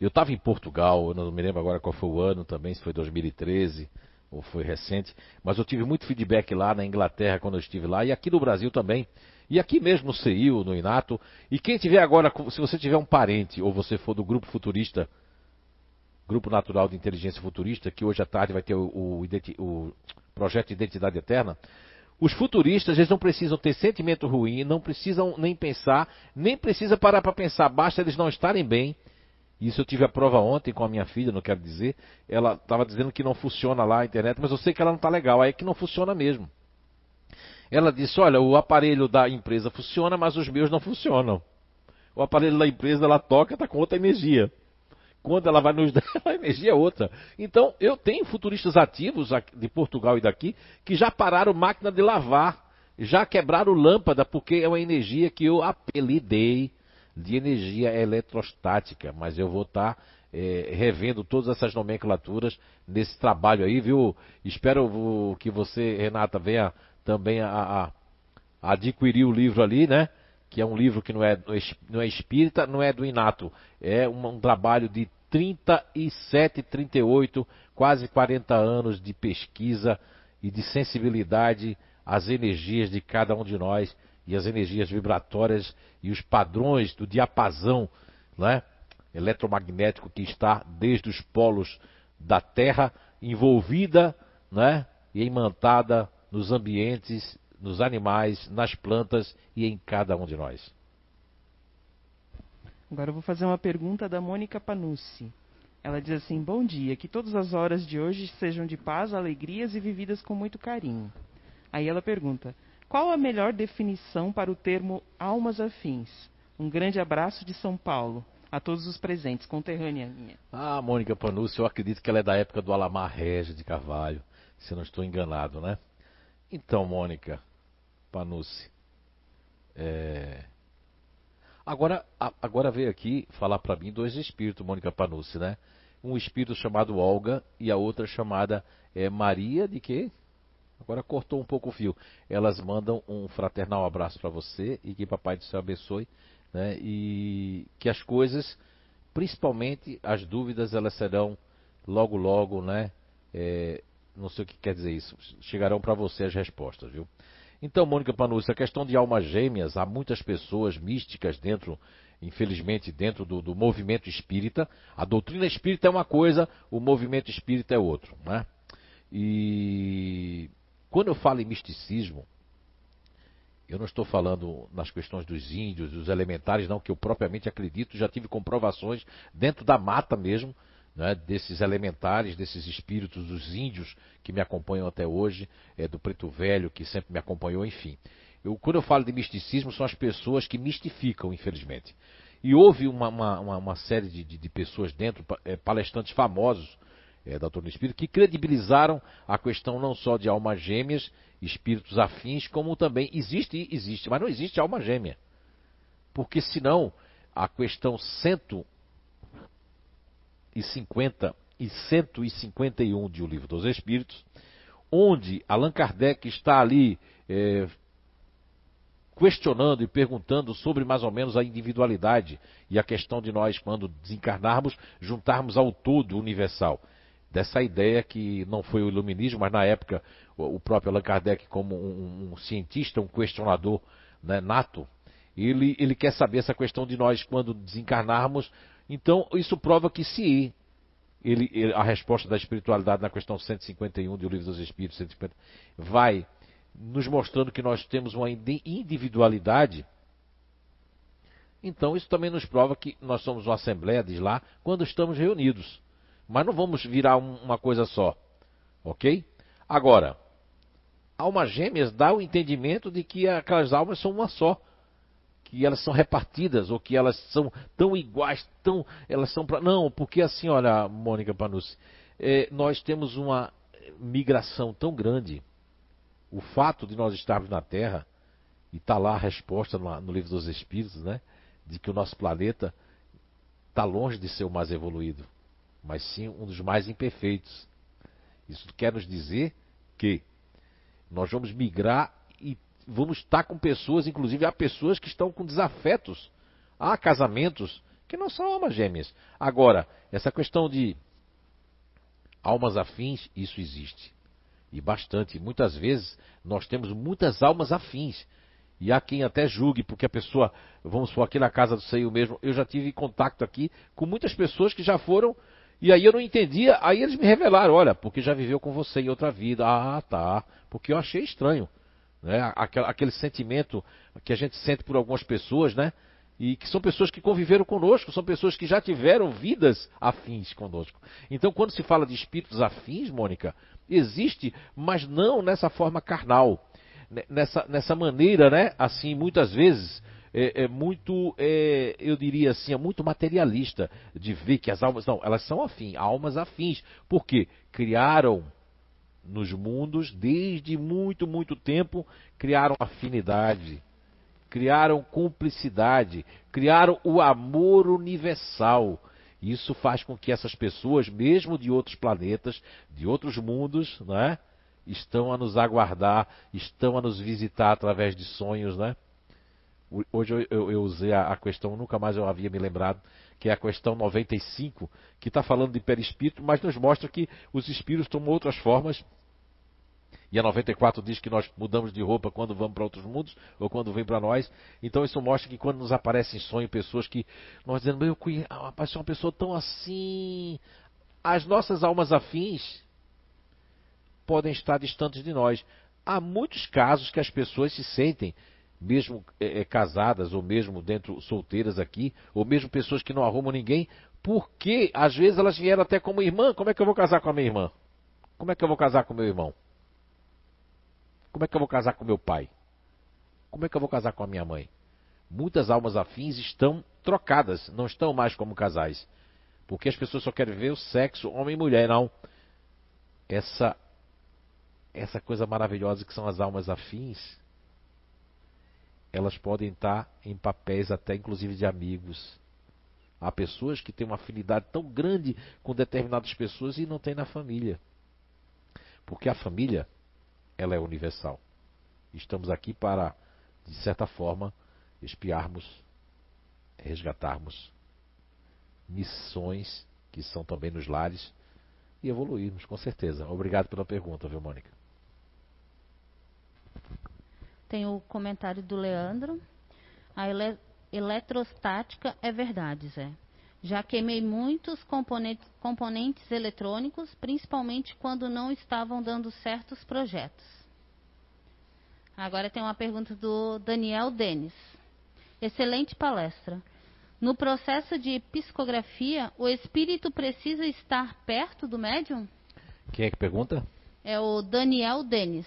[SPEAKER 1] Eu estava em Portugal, eu não me lembro agora qual foi o ano também, se foi 2013 ou foi recente, mas eu tive muito feedback lá na Inglaterra quando eu estive lá e aqui no Brasil também. E aqui mesmo no CEIU, no Inato. E quem tiver agora, se você tiver um parente ou você for do grupo futurista Grupo Natural de Inteligência Futurista, que hoje à tarde vai ter o, o, o projeto de Identidade Eterna. Os futuristas, eles não precisam ter sentimento ruim, não precisam nem pensar, nem precisa parar para pensar, basta eles não estarem bem. Isso eu tive a prova ontem com a minha filha, não quero dizer. Ela estava dizendo que não funciona lá a internet, mas eu sei que ela não está legal, aí é que não funciona mesmo. Ela disse: Olha, o aparelho da empresa funciona, mas os meus não funcionam. O aparelho da empresa ela toca, está com outra energia quando ela vai nos [laughs] dar, a energia é outra. Então, eu tenho futuristas ativos de Portugal e daqui que já pararam máquina de lavar, já quebraram lâmpada, porque é uma energia que eu apelidei de energia eletrostática. Mas eu vou estar tá, é, revendo todas essas nomenclaturas nesse trabalho aí, viu? Espero que você, Renata, venha também a, a adquirir o livro ali, né? que é um livro que não é, não é espírita, não é do Inato. É um, um trabalho de 37, 38, quase 40 anos de pesquisa e de sensibilidade às energias de cada um de nós e as energias vibratórias e os padrões do diapasão né, eletromagnético que está desde os polos da Terra envolvida né, e imantada nos ambientes, nos animais, nas plantas e em cada um de nós.
[SPEAKER 2] Agora eu vou fazer uma pergunta da Mônica Panucci. Ela diz assim: Bom dia, que todas as horas de hoje sejam de paz, alegrias e vividas com muito carinho. Aí ela pergunta: Qual a melhor definição para o termo almas afins? Um grande abraço de São Paulo a todos os presentes, conterrânea minha.
[SPEAKER 1] Ah, Mônica Panucci, eu acredito que ela é da época do Alamar Regis de Carvalho, se não estou enganado, né? Então, Mônica Panucci, é... agora, agora veio aqui falar para mim dois espíritos, Mônica Panucci, né? Um espírito chamado Olga e a outra chamada é, Maria de quê? Agora cortou um pouco o fio. Elas mandam um fraternal abraço para você e que Papai do Céu abençoe né? e que as coisas, principalmente as dúvidas, elas serão logo, logo, né? É, não sei o que quer dizer isso, chegarão para você as respostas, viu? Então, Mônica Panucci, a questão de almas gêmeas, há muitas pessoas místicas dentro, infelizmente, dentro do, do, movimento espírita. A doutrina espírita é uma coisa, o movimento espírita é outro, né? E quando eu falo em misticismo, eu não estou falando nas questões dos índios, dos elementares, não, que eu propriamente acredito, já tive comprovações dentro da mata mesmo, né, desses elementares, desses espíritos dos índios que me acompanham até hoje, é, do preto velho que sempre me acompanhou, enfim. Eu, quando eu falo de misticismo, são as pessoas que mistificam, infelizmente. E houve uma, uma, uma série de, de, de, pessoas dentro, é, palestrantes famosos é, da doutrina espírita, que credibilizaram a questão não só de almas gêmeas, espíritos afins, como também existe, existe, mas não existe alma gêmea. Porque senão a questão 150 e 151 de O Livro dos Espíritos, onde Allan Kardec está ali é, questionando e perguntando sobre mais ou menos a individualidade e a questão de nós, quando desencarnarmos, juntarmos ao todo universal dessa ideia que não foi o iluminismo, mas na época o próprio Allan Kardec, como um, um cientista, um questionador né, nato, ele, ele quer saber essa questão de nós quando desencarnarmos. Então, isso prova que se ele, ele, a resposta da espiritualidade na questão 151 do Livro dos Espíritos 150, vai nos mostrando que nós temos uma individualidade, então isso também nos prova que nós somos uma assembleia, diz lá, quando estamos reunidos. Mas não vamos virar um, uma coisa só. Ok? Agora, almas gêmeas dá o entendimento de que aquelas almas são uma só. Que elas são repartidas, ou que elas são tão iguais, tão. Elas são pra... Não, porque assim, olha, Mônica Panucci, é, nós temos uma migração tão grande. O fato de nós estarmos na Terra, e está lá a resposta no, no livro dos Espíritos, né? De que o nosso planeta está longe de ser o mais evoluído mas sim um dos mais imperfeitos. Isso quer nos dizer que nós vamos migrar e vamos estar com pessoas, inclusive há pessoas que estão com desafetos, há casamentos que não são almas gêmeas. Agora, essa questão de almas afins, isso existe. E bastante. Muitas vezes nós temos muitas almas afins. E há quem até julgue, porque a pessoa, vamos supor, aqui na casa do Seio mesmo, eu já tive contato aqui com muitas pessoas que já foram e aí eu não entendia, aí eles me revelaram, olha, porque já viveu com você em outra vida. Ah, tá. Porque eu achei estranho. Né? Aquele, sentimento que a gente sente por algumas pessoas, né? E que são pessoas que conviveram conosco, são pessoas que já tiveram vidas afins conosco. Então, quando se fala de espíritos afins, Mônica, existe, mas não nessa forma carnal. Nessa, nessa maneira, né? Assim, muitas vezes, é, é muito, é, eu diria assim, é muito materialista de ver que as almas, não, elas são afins, almas afins. Por quê? Criaram nos mundos, desde muito, muito tempo, criaram afinidade, criaram cumplicidade, criaram o amor universal. Isso faz com que essas pessoas, mesmo de outros planetas, de outros mundos, né, estão a nos aguardar, estão a nos visitar através de sonhos, né? Hoje eu, eu, eu usei a, a, questão, nunca mais eu havia me lembrado, que é a questão 95, que está falando de perispírito, mas nos mostra que os espíritos tomam outras formas. E a 94 diz que nós mudamos de roupa quando vamos para outros mundos ou quando vem para nós. Então isso mostra que quando nos aparecem em sonho pessoas que nós dizemos, eu conheço, uma pessoa tão assim. As nossas almas afins podem estar distantes de nós. Há muitos casos que as pessoas se sentem mesmo é, é, casadas ou mesmo dentro solteiras aqui, ou mesmo pessoas que não arrumam ninguém, porque às vezes elas vieram até como irmã. Como é que eu vou casar com a minha irmã? Como é que eu vou casar com meu irmão? Como é que eu vou casar com meu pai? Como é que eu vou casar com a minha mãe? Muitas almas afins estão trocadas, não estão mais como casais. Porque as pessoas só querem ver o sexo homem e mulher, não. Essa essa coisa maravilhosa que são as almas afins, elas podem estar em papéis até inclusive de amigos. Há pessoas que têm uma afinidade tão grande com determinadas pessoas e não tem na família. Porque a família, ela é universal. Estamos aqui para, de certa forma, espiarmos, resgatarmos missões que são também nos lares e evoluirmos, com certeza. Obrigado pela pergunta, viu, Mônica?
[SPEAKER 3] Tem o comentário do Leandro. A ele eletrostática é verdade, Zé. Já queimei muitos componentes, componentes eletrônicos, principalmente quando não estavam dando certos projetos. Agora tem uma pergunta do Daniel Denis. Excelente palestra. No processo de psicografia, o espírito precisa estar perto do médium?
[SPEAKER 1] Quem é que pergunta?
[SPEAKER 3] É o Daniel Denis.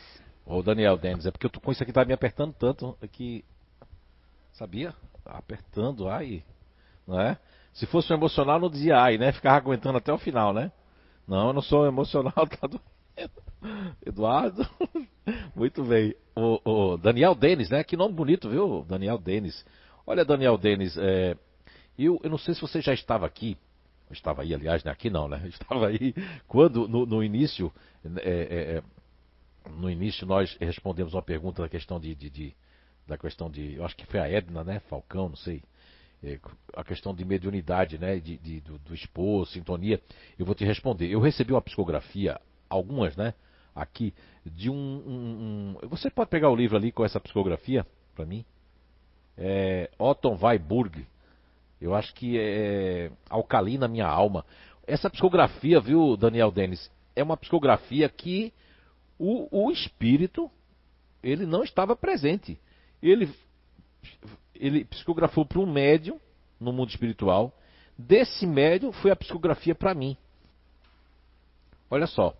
[SPEAKER 1] Ô Daniel Denis, é porque eu tô com isso aqui tá me apertando tanto que. Sabia? Apertando, ai. Não é? Se fosse um emocional, não dizia ai, né? Ficava aguentando até o final, né? Não, eu não sou emocional, [laughs] tá doendo. Eduardo, [laughs] muito bem. O, o, Daniel Denis, né? Que nome bonito, viu? Daniel Denis. Olha, Daniel Denis, é, eu, eu não sei se você já estava aqui. Estava aí, aliás, né? aqui não, né? [laughs] Estava aí quando, no, no início, é, é, é no início nós respondemos uma pergunta da questão de, de, de, da questão de, eu acho que foi a Edna, né, Falcão, não sei, é, a questão de mediunidade, né, de, de do, do sintonia. Eu vou te responder. Eu recebi uma psicografia, algumas, né, aqui de um, um, um você pode pegar o livro ali com essa psicografia para mim? É, Otton Weiburg. Eu acho que é Alcalina Minha Alma. Essa psicografia, viu, Daniel Denis, é uma psicografia que o, o espírito ele não estava presente. Ele, ele psicografou para um médium no mundo espiritual. Desse médium foi a psicografia para mim. Olha só,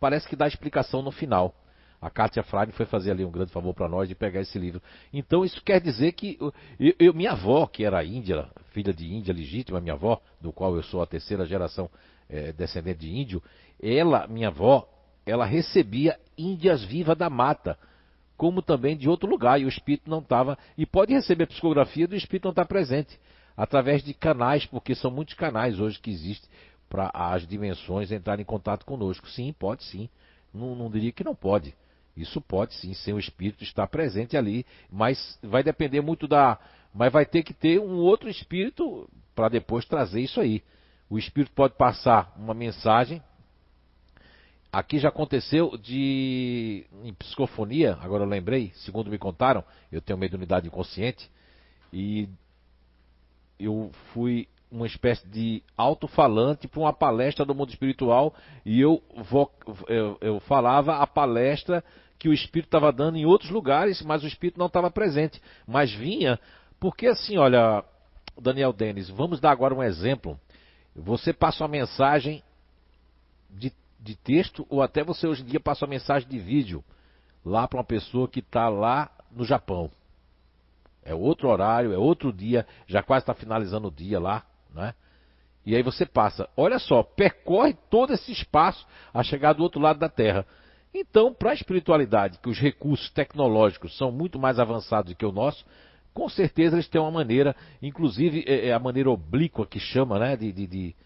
[SPEAKER 1] parece que dá explicação no final. A Kátia Freire foi fazer ali um grande favor para nós de pegar esse livro. Então isso quer dizer que eu, eu, minha avó, que era índia, filha de índia legítima, minha avó, do qual eu sou a terceira geração é, descendente de índio, ela, minha avó, ela recebia índias vivas da mata, como também de outro lugar, e o espírito não estava. E pode receber psicografia do espírito não estar tá presente, através de canais, porque são muitos canais hoje que existem para as dimensões entrarem em contato conosco. Sim, pode sim. Não, não diria que não pode. Isso pode sim, sem o espírito estar presente ali, mas vai depender muito da. Mas vai ter que ter um outro espírito para depois trazer isso aí. O espírito pode passar uma mensagem Aqui já aconteceu de. em psicofonia, agora eu lembrei, segundo me contaram, eu tenho mediunidade inconsciente, e eu fui uma espécie de alto-falante para uma palestra do mundo espiritual e eu, eu, eu falava a palestra que o espírito estava dando em outros lugares, mas o espírito não estava presente. Mas vinha, porque assim, olha, Daniel Denis, vamos dar agora um exemplo. Você passa uma mensagem de de texto ou até você hoje em dia passa uma mensagem de vídeo lá para uma pessoa que está lá no Japão. É outro horário, é outro dia, já quase está finalizando o dia lá, né? E aí você passa, olha só, percorre todo esse espaço a chegar do outro lado da Terra. Então, para a espiritualidade, que os recursos tecnológicos são muito mais avançados do que o nosso, com certeza eles têm uma maneira, inclusive é, é a maneira oblíqua que chama, né, de, de, de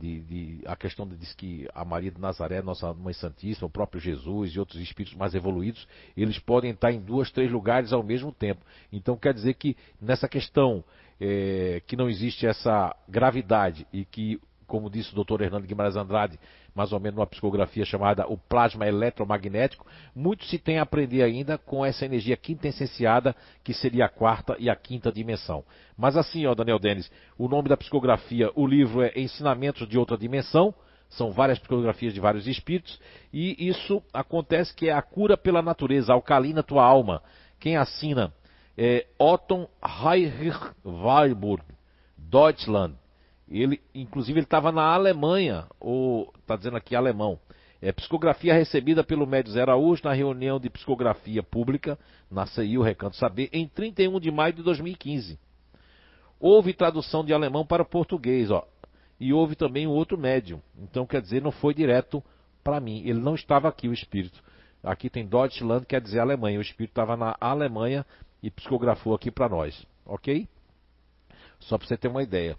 [SPEAKER 1] de, de, a questão de diz que a Maria de Nazaré, nossa Mãe Santíssima, o próprio Jesus e outros espíritos mais evoluídos, eles podem estar em duas, três lugares ao mesmo tempo. Então quer dizer que nessa questão é, que não existe essa gravidade e que, como disse o Dr. Hernando Guimarães Andrade, mais ou menos numa psicografia chamada o plasma eletromagnético, muito se tem a aprender ainda com essa energia quinta essenciada, que seria a quarta e a quinta dimensão. Mas assim, ó, Daniel Denis, o nome da psicografia, o livro é Ensinamentos de Outra Dimensão, são várias psicografias de vários espíritos, e isso acontece que é a cura pela natureza, alcalina tua alma. Quem assina é Otton Heinrich Warburg, Deutschland. Ele, inclusive, ele estava na Alemanha, ou está dizendo aqui alemão. É, psicografia recebida pelo Médio Zé Araújo na reunião de psicografia pública na CIU Recanto Saber em 31 de maio de 2015. Houve tradução de alemão para português, ó, e houve também um outro médium. Então, quer dizer, não foi direto para mim. Ele não estava aqui, o espírito. Aqui tem Deutschland, quer dizer Alemanha. O espírito estava na Alemanha e psicografou aqui para nós, ok? Só para você ter uma ideia.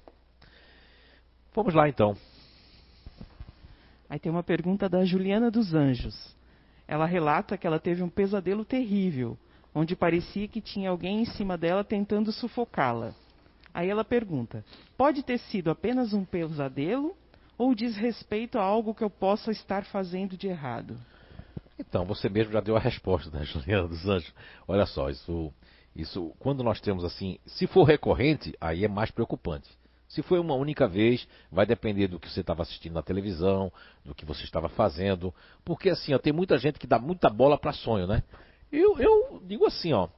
[SPEAKER 1] Vamos lá então.
[SPEAKER 2] Aí tem uma pergunta da Juliana dos Anjos. Ela relata que ela teve um pesadelo terrível, onde parecia que tinha alguém em cima dela tentando sufocá-la. Aí ela pergunta: pode ter sido apenas um pesadelo ou diz respeito a algo que eu possa estar fazendo de errado?
[SPEAKER 1] Então, você mesmo já deu a resposta, né, [laughs] Juliana dos Anjos? Olha só, isso, isso, quando nós temos assim, se for recorrente, aí é mais preocupante. Se foi uma única vez, vai depender do que você estava assistindo na televisão, do que você estava fazendo. Porque assim, ó, tem muita gente que dá muita bola para sonho, né? Eu, eu digo assim, ó.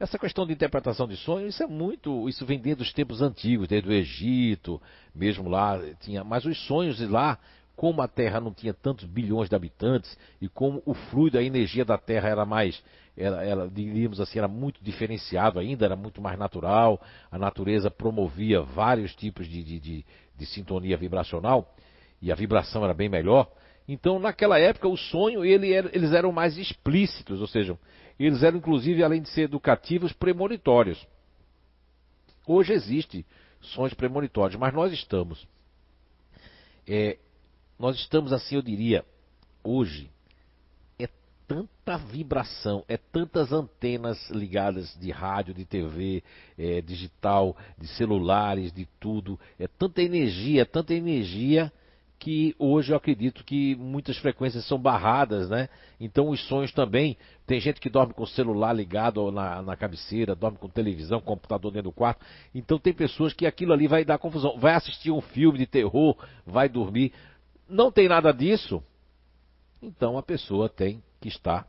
[SPEAKER 1] Essa questão de interpretação de sonho, isso é muito. Isso vem desde os tempos antigos, desde o Egito, mesmo lá tinha. Mas os sonhos lá, como a Terra não tinha tantos bilhões de habitantes e como o fluido, a energia da Terra era mais ela, diríamos assim, era muito diferenciado ainda, era muito mais natural, a natureza promovia vários tipos de, de, de, de sintonia vibracional, e a vibração era bem melhor. Então, naquela época, o sonho, ele era, eles eram mais explícitos, ou seja, eles eram, inclusive, além de ser educativos, premonitórios. Hoje existe sonhos premonitórios, mas nós estamos, é, nós estamos, assim, eu diria, hoje, tanta vibração, é tantas antenas ligadas de rádio, de TV, é, digital, de celulares, de tudo, é tanta energia, é tanta energia que hoje eu acredito que muitas frequências são barradas, né? Então os sonhos também, tem gente que dorme com o celular ligado na, na cabeceira, dorme com televisão, computador dentro do quarto. Então tem pessoas que aquilo ali vai dar confusão. Vai assistir um filme de terror, vai dormir. Não tem nada disso. Então a pessoa tem que está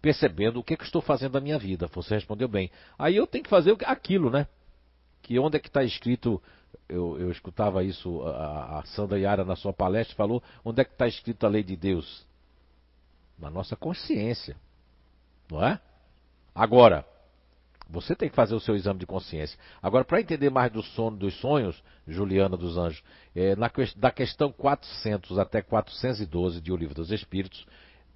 [SPEAKER 1] percebendo o que, é que estou fazendo da minha vida. Você respondeu bem. Aí eu tenho que fazer aquilo, né? Que onde é que está escrito, eu, eu, escutava isso, a, a Sandra Yara na sua palestra falou, onde é que está escrito a lei de Deus? Na nossa consciência. Não é? Agora, você tem que fazer o seu exame de consciência. Agora, para entender mais do sono dos sonhos, Juliana dos Anjos, é, na, da questão 400 até 412 de O Livro dos Espíritos,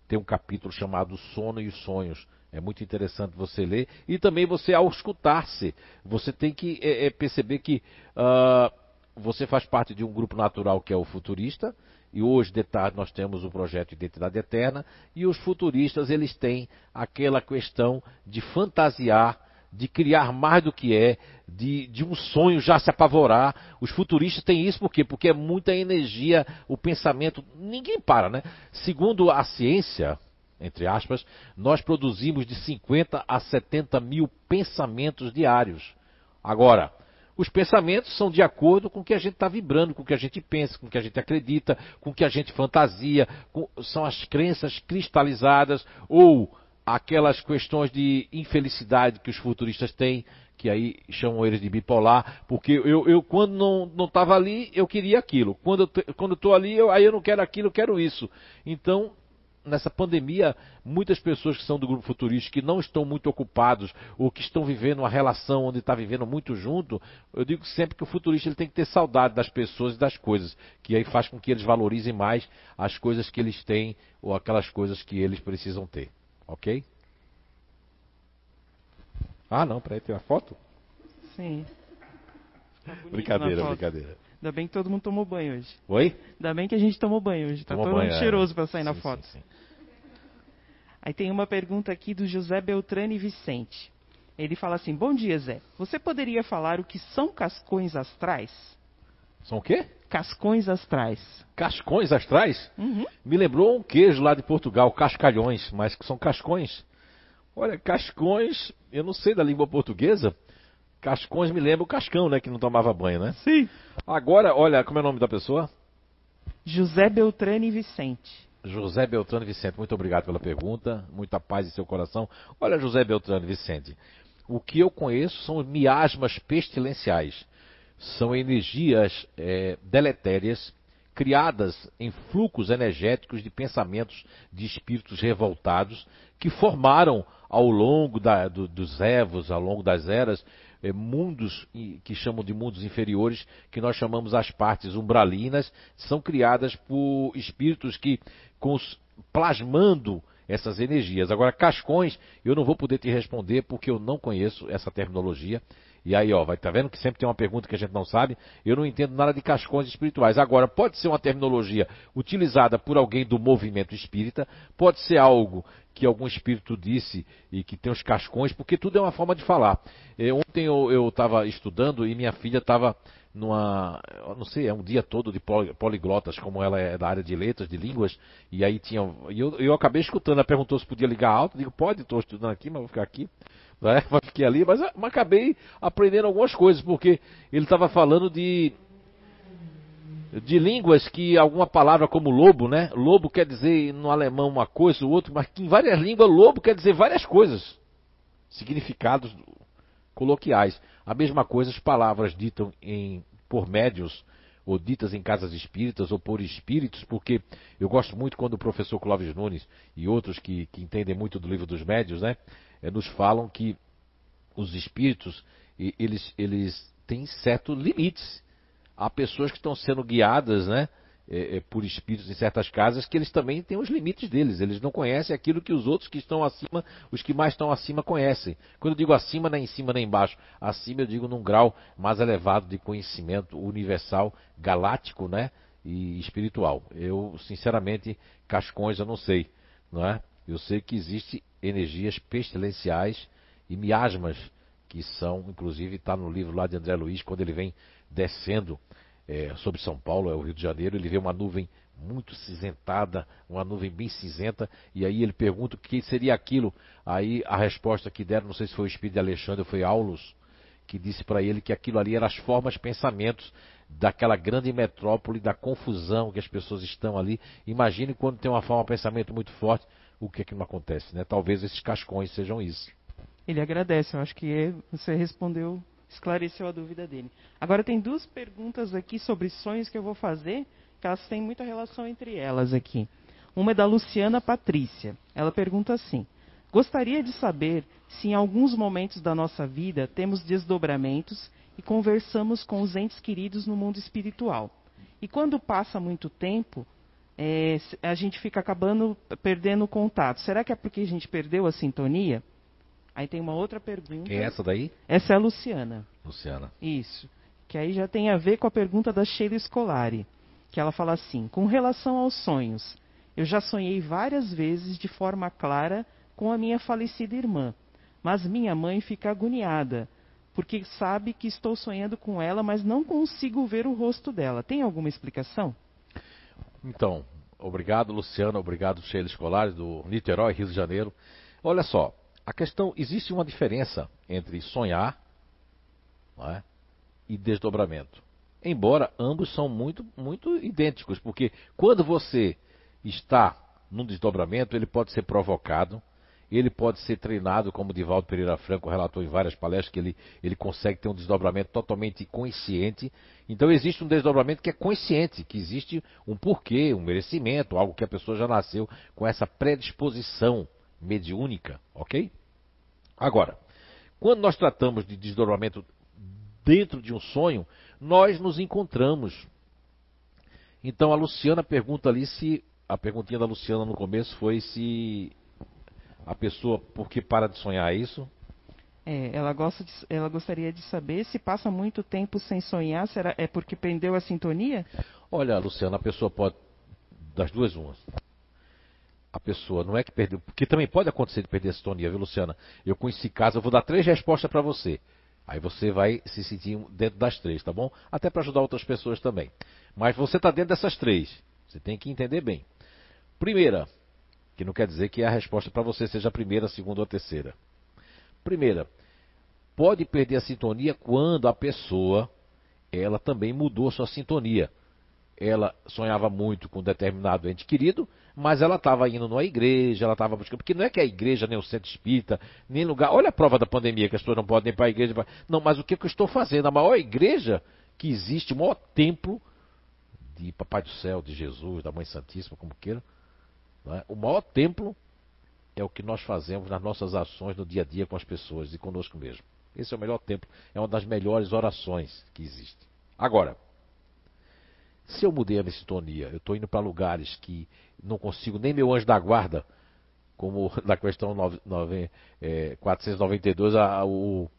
[SPEAKER 1] tem um capítulo chamado Sono e os Sonhos. É muito interessante você ler. E também você, ao escutar-se, você tem que é, é, perceber que uh, você faz parte de um grupo natural que é o futurista. E hoje, de tarde, nós temos o projeto Identidade Eterna. E os futuristas, eles têm aquela questão de fantasiar de criar mais do que é, de, de um sonho já se apavorar. Os futuristas têm isso por quê? Porque é muita energia, o pensamento. Ninguém para, né? Segundo a ciência, entre aspas, nós produzimos de 50 a 70 mil pensamentos diários. Agora, os pensamentos são de acordo com o que a gente está vibrando, com o que a gente pensa, com o que a gente acredita, com o que a gente fantasia, com, são as crenças cristalizadas ou aquelas questões de infelicidade que os futuristas têm, que aí chamam eles de bipolar, porque eu, eu quando não estava ali, eu queria aquilo. Quando eu estou ali, eu, aí eu não quero aquilo, eu quero isso. Então, nessa pandemia, muitas pessoas que são do grupo futurista, que não estão muito ocupados, ou que estão vivendo uma relação onde está vivendo muito junto, eu digo sempre que o futurista ele tem que ter saudade das pessoas e das coisas, que aí faz com que eles valorizem mais as coisas que eles têm, ou aquelas coisas que eles precisam ter. Ok? Ah, não, peraí, tem uma foto?
[SPEAKER 2] Sim.
[SPEAKER 1] Brincadeira, brincadeira.
[SPEAKER 2] Ainda bem que todo mundo tomou banho hoje.
[SPEAKER 1] Oi?
[SPEAKER 2] Ainda bem que a gente tomou banho hoje. Tá
[SPEAKER 1] Tomou
[SPEAKER 2] todo
[SPEAKER 1] banho,
[SPEAKER 2] mundo
[SPEAKER 1] é.
[SPEAKER 2] cheiroso pra sair na
[SPEAKER 1] Sim,
[SPEAKER 2] foto.
[SPEAKER 1] sim, sim.
[SPEAKER 2] Aí tem uma pergunta aqui do José Beltrame Vicente. Ele fala assim: Bom dia, Zé. Você poderia falar o que são cascões astrais?
[SPEAKER 1] São o quê?
[SPEAKER 2] Cascões astrais.
[SPEAKER 1] Cascões astrais?
[SPEAKER 2] Uhum.
[SPEAKER 1] Me lembrou um queijo lá de Portugal, cascalhões, mas que são cascões. Olha, cascões, eu não sei da língua portuguesa. Cascões me lembra o cascão, né? Que não tomava banho, né?
[SPEAKER 2] Sim.
[SPEAKER 1] Agora, olha, como é o nome da pessoa?
[SPEAKER 2] José Beltrame Vicente.
[SPEAKER 1] José Beltrano Vicente, muito obrigado pela pergunta, muita paz em seu coração. Olha, José Beltrano Vicente, o que eu conheço são miasmas pestilenciais. São energias eh, deletérias criadas em fluxos energéticos de pensamentos de espíritos revoltados que formaram ao longo da- do- dos evos, ao longo das eras, eh, mundos que chamam de mundos inferiores, que nós chamamos as partes umbralinas, são criadas por espíritos que, plasmando essas energias. Agora, cascões, eu não vou poder te responder porque eu não conheço essa terminologia. E aí, ó, vai tá vendo que sempre tem uma pergunta que a gente não sabe. Eu não entendo nada de cascões espirituais. Agora, pode ser uma terminologia utilizada por alguém do movimento espírita, pode ser algo que algum espírito disse e que tem os cascões, porque tudo é uma forma de falar. Eh, ontem eu estava estudando e minha filha estava numa, não sei, é um dia todo de poli- poliglotas, como ela é da área de letras, de línguas, e aí tinha, eu, eu acabei escutando, ela perguntou se podia ligar alto, eu digo, pode, estou estudando aqui, mas vou ficar aqui, né? [laughs] mas fiquei ali, mas, mas acabei aprendendo algumas coisas, porque ele estava falando de de línguas que alguma palavra como lobo, né? Lobo quer dizer no alemão uma coisa, o outro, mas que em várias línguas lobo quer dizer várias coisas. Significados coloquiais. A mesma coisa as palavras ditas em, por médios ou ditas em casas espíritas ou por espíritos, porque eu gosto muito quando o professor Clóvis Nunes e outros que, que entendem muito do livro dos médios, né, eh, nos falam que os espíritos eles, eles têm certos limites. Há pessoas que estão sendo guiadas, né, eh, eh, por espíritos em certas casas que eles também têm os limites deles. Eles não conhecem aquilo que os outros que estão acima, os que mais estão acima conhecem. Quando eu digo acima, não é em cima nem embaixo. Acima eu digo num grau mais elevado de conhecimento universal, galáctico, né, e espiritual. Eu, sinceramente, cascões eu não sei, não é? Eu sei que existe energias pestilenciais e miasmas que são, inclusive, está no livro lá de André Luiz, quando ele vem descendo é, sobre São Paulo, é o Rio de Janeiro, ele vê uma nuvem muito cinzentada, uma nuvem bem cinzenta, e aí ele pergunta o que seria aquilo. Aí a resposta que deram, não sei se foi o espírito de Alexandre ou foi Aulus, que disse para ele que aquilo ali eram as formas, pensamentos daquela grande metrópole, da confusão que as pessoas estão ali. Imagine quando tem uma forma, pensamento muito forte, o que é que não acontece, né? Talvez esses cascões sejam isso.
[SPEAKER 2] Ele agradece, eu acho que é- você respondeu, esclareceu a dúvida dele. Agora tem duas perguntas aqui sobre sonhos que eu vou fazer, que elas têm muita relação entre elas aqui. Uma é da Luciana Patrícia. Ela pergunta assim: Gostaria de saber se em alguns momentos da nossa vida temos desdobramentos e conversamos com os entes queridos no mundo espiritual. E quando passa muito tempo, é, a gente fica acabando perdendo o contato. Será que é porque a gente perdeu a sintonia? Aí tem uma outra pergunta.
[SPEAKER 1] Quem é essa daí?
[SPEAKER 2] Essa é a Luciana.
[SPEAKER 1] Luciana.
[SPEAKER 2] Isso. Que aí já tem a ver com a pergunta da Sheila Scolari. Que ela fala assim: com relação aos sonhos, eu já sonhei várias vezes de forma clara com a minha falecida irmã. Mas minha mãe fica agoniada, porque sabe que estou sonhando com ela, mas não consigo ver o rosto dela. Tem alguma explicação?
[SPEAKER 1] Então, obrigado, Luciana, obrigado, Sheila Escolares, do Niterói, Rio de Janeiro. Olha só, a questão, existe uma diferença entre sonhar é, e desdobramento. Embora ambos são muito, muito idênticos, porque quando você está num desdobramento, ele pode ser provocado, ele pode ser treinado, como o Divaldo Pereira Franco relatou em várias palestras, que ele, ele consegue ter um desdobramento totalmente consciente. Então existe um desdobramento que é consciente, que existe um porquê, um merecimento, algo que a pessoa já nasceu com essa predisposição mediúnica, ok? Agora, quando nós tratamos de desdobramento dentro de um sonho, nós nos encontramos. Então a Luciana pergunta ali se. A perguntinha da Luciana no começo foi se a pessoa, por que para de sonhar é isso?
[SPEAKER 2] É, ela, gosta de, ela gostaria de saber se passa muito tempo sem sonhar, será, é porque prendeu a sintonia?
[SPEAKER 1] Olha, Luciana, a pessoa pode. Das duas, umas. A pessoa não é que perdeu. Porque também pode acontecer de perder a sintonia, viu, Luciana? Eu conheci caso, eu vou dar três respostas para você. Aí você vai se sentir dentro das três, tá bom? Até para ajudar outras pessoas também. Mas você está dentro dessas três. Você tem que entender bem. Primeira, que não quer dizer que a resposta para você seja a primeira, a segunda ou a terceira. Primeira, pode perder a sintonia quando a pessoa ela também mudou sua sintonia. Ela sonhava muito com um determinado ente querido, mas ela estava indo numa igreja, ela estava buscando. Porque não é que a igreja, nem o centro espírita, nem lugar. Olha a prova da pandemia, que as pessoas não podem ir para a igreja. Não, mas o que, que eu estou fazendo? A maior igreja que existe, o maior templo de Papai do Céu, de Jesus, da Mãe Santíssima, como queira. É? O maior templo é o que nós fazemos nas nossas ações no dia a dia com as pessoas e conosco mesmo. Esse é o melhor templo, é uma das melhores orações que existe. Agora, se eu mudei a minha sintonia, eu estou indo para lugares que não consigo nem meu anjo da guarda, como [laughs] na questão 9, 9, é, 492, a, o,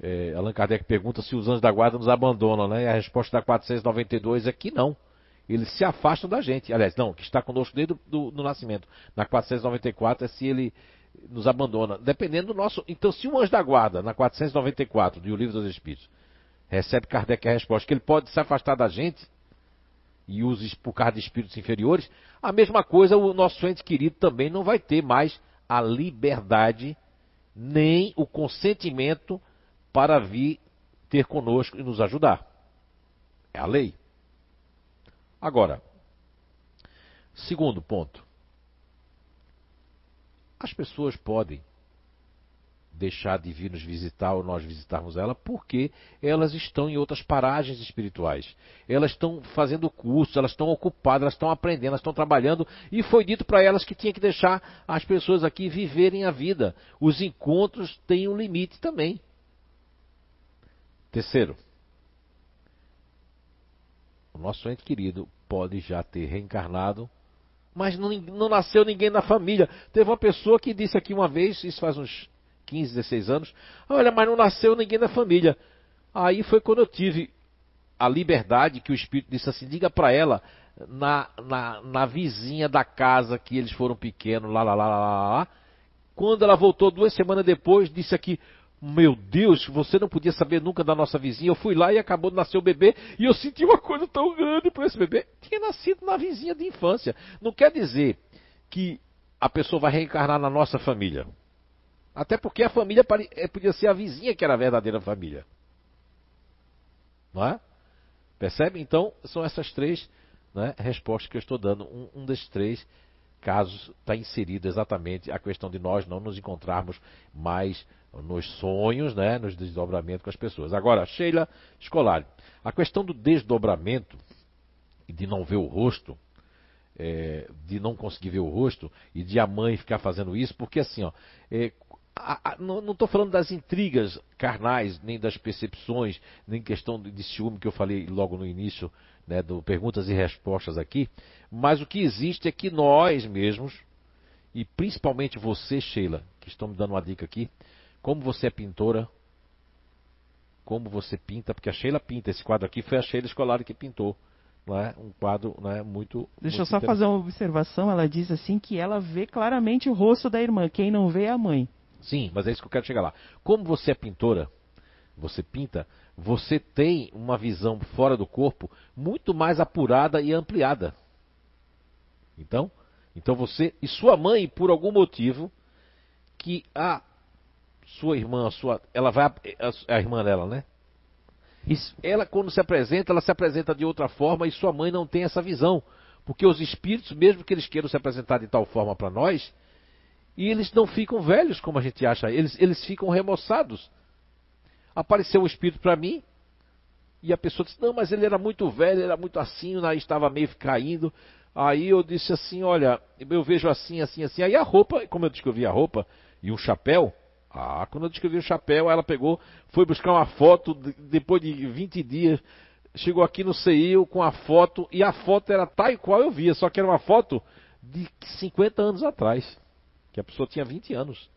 [SPEAKER 1] é, Allan Kardec pergunta se os anjos da guarda nos abandonam, né? E a resposta da 492 é que não. Eles se afastam da gente. Aliás, não, que está conosco desde o nascimento. Na 494 é se ele nos abandona. Dependendo do nosso. Então, se um anjo da guarda, na 494 do Livro dos Espíritos, recebe Kardec a resposta que ele pode se afastar da gente e usa por causa de espíritos inferiores, a mesma coisa o nosso ente querido também não vai ter mais a liberdade nem o consentimento para vir ter conosco e nos ajudar. É a lei. Agora, segundo ponto. As pessoas podem deixar de vir nos visitar ou nós visitarmos ela porque elas estão em outras paragens espirituais. Elas estão fazendo cursos, elas estão ocupadas, elas estão aprendendo, elas estão trabalhando e foi dito para elas que tinha que deixar as pessoas aqui viverem a vida. Os encontros têm um limite também. Terceiro, o nosso ente querido pode já ter reencarnado, mas não, não nasceu ninguém na família. Teve uma pessoa que disse aqui uma vez, isso faz uns 15, 16 anos, olha, mas não nasceu ninguém na família. Aí foi quando eu tive a liberdade que o Espírito disse assim, diga para ela, na, na, na, vizinha da casa que eles foram pequenos, lá, lá, lá, lá, lá. Quando ela voltou duas semanas depois, disse aqui, meu Deus, você não podia saber nunca da nossa vizinha. Eu fui lá e acabou de nascer o bebê e eu senti uma coisa tão grande para esse bebê. Tinha nascido na vizinha de infância. Não quer dizer que a pessoa vai reencarnar na nossa família. Até porque a família eh, podia ser a vizinha que era a verdadeira família. Não é? Percebe? Então, são essas três né, respostas que eu estou dando. Um, um desses três casos está inserido exatamente a questão de nós não nos encontrarmos mais nos sonhos, né, nos desdobramentos com as pessoas. Agora, Sheila Escolar, a questão do desdobramento e de não ver o rosto, é, de não conseguir ver o rosto e de a mãe ficar fazendo isso, porque assim, ó, é, a, a, não estou falando das intrigas carnais, nem das percepções, nem questão de, de ciúme que eu falei logo no início, né, do perguntas e respostas aqui, mas o que existe é que nós mesmos, e principalmente você, Sheila, que estão me dando uma dica aqui, como você é pintora, como você pinta, porque a Sheila pinta, esse quadro aqui foi a Sheila Escolar que pintou. Não é? Um quadro não é, muito.
[SPEAKER 2] Deixa
[SPEAKER 1] muito
[SPEAKER 2] eu só fazer uma observação. Ela diz assim que ela vê claramente o rosto da irmã. Quem não vê é a mãe.
[SPEAKER 1] Sim, mas é isso que eu quero chegar lá. Como você é pintora, você pinta, você tem uma visão fora do corpo muito mais apurada e ampliada. Então, então você e sua mãe, por algum motivo, que a sua irmã, sua, ela vai a, a irmã dela, né? Ela quando se apresenta, ela se apresenta de outra forma e sua mãe não tem essa visão, porque os espíritos, mesmo que eles queiram se apresentar de tal forma para nós, e eles não ficam velhos como a gente acha, eles, eles ficam remoçados. Apareceu um espírito para mim e a pessoa disse: Não, mas ele era muito velho, era muito assim, nariz estava meio caindo. Aí eu disse assim: Olha, eu vejo assim, assim, assim. Aí a roupa, como eu descrevi a roupa e um chapéu, ah, quando eu descrevi o chapéu, ela pegou, foi buscar uma foto, depois de 20 dias, chegou aqui no CIO com a foto, e a foto era tal e qual eu via, só que era uma foto de 50 anos atrás, que a pessoa tinha 20 anos.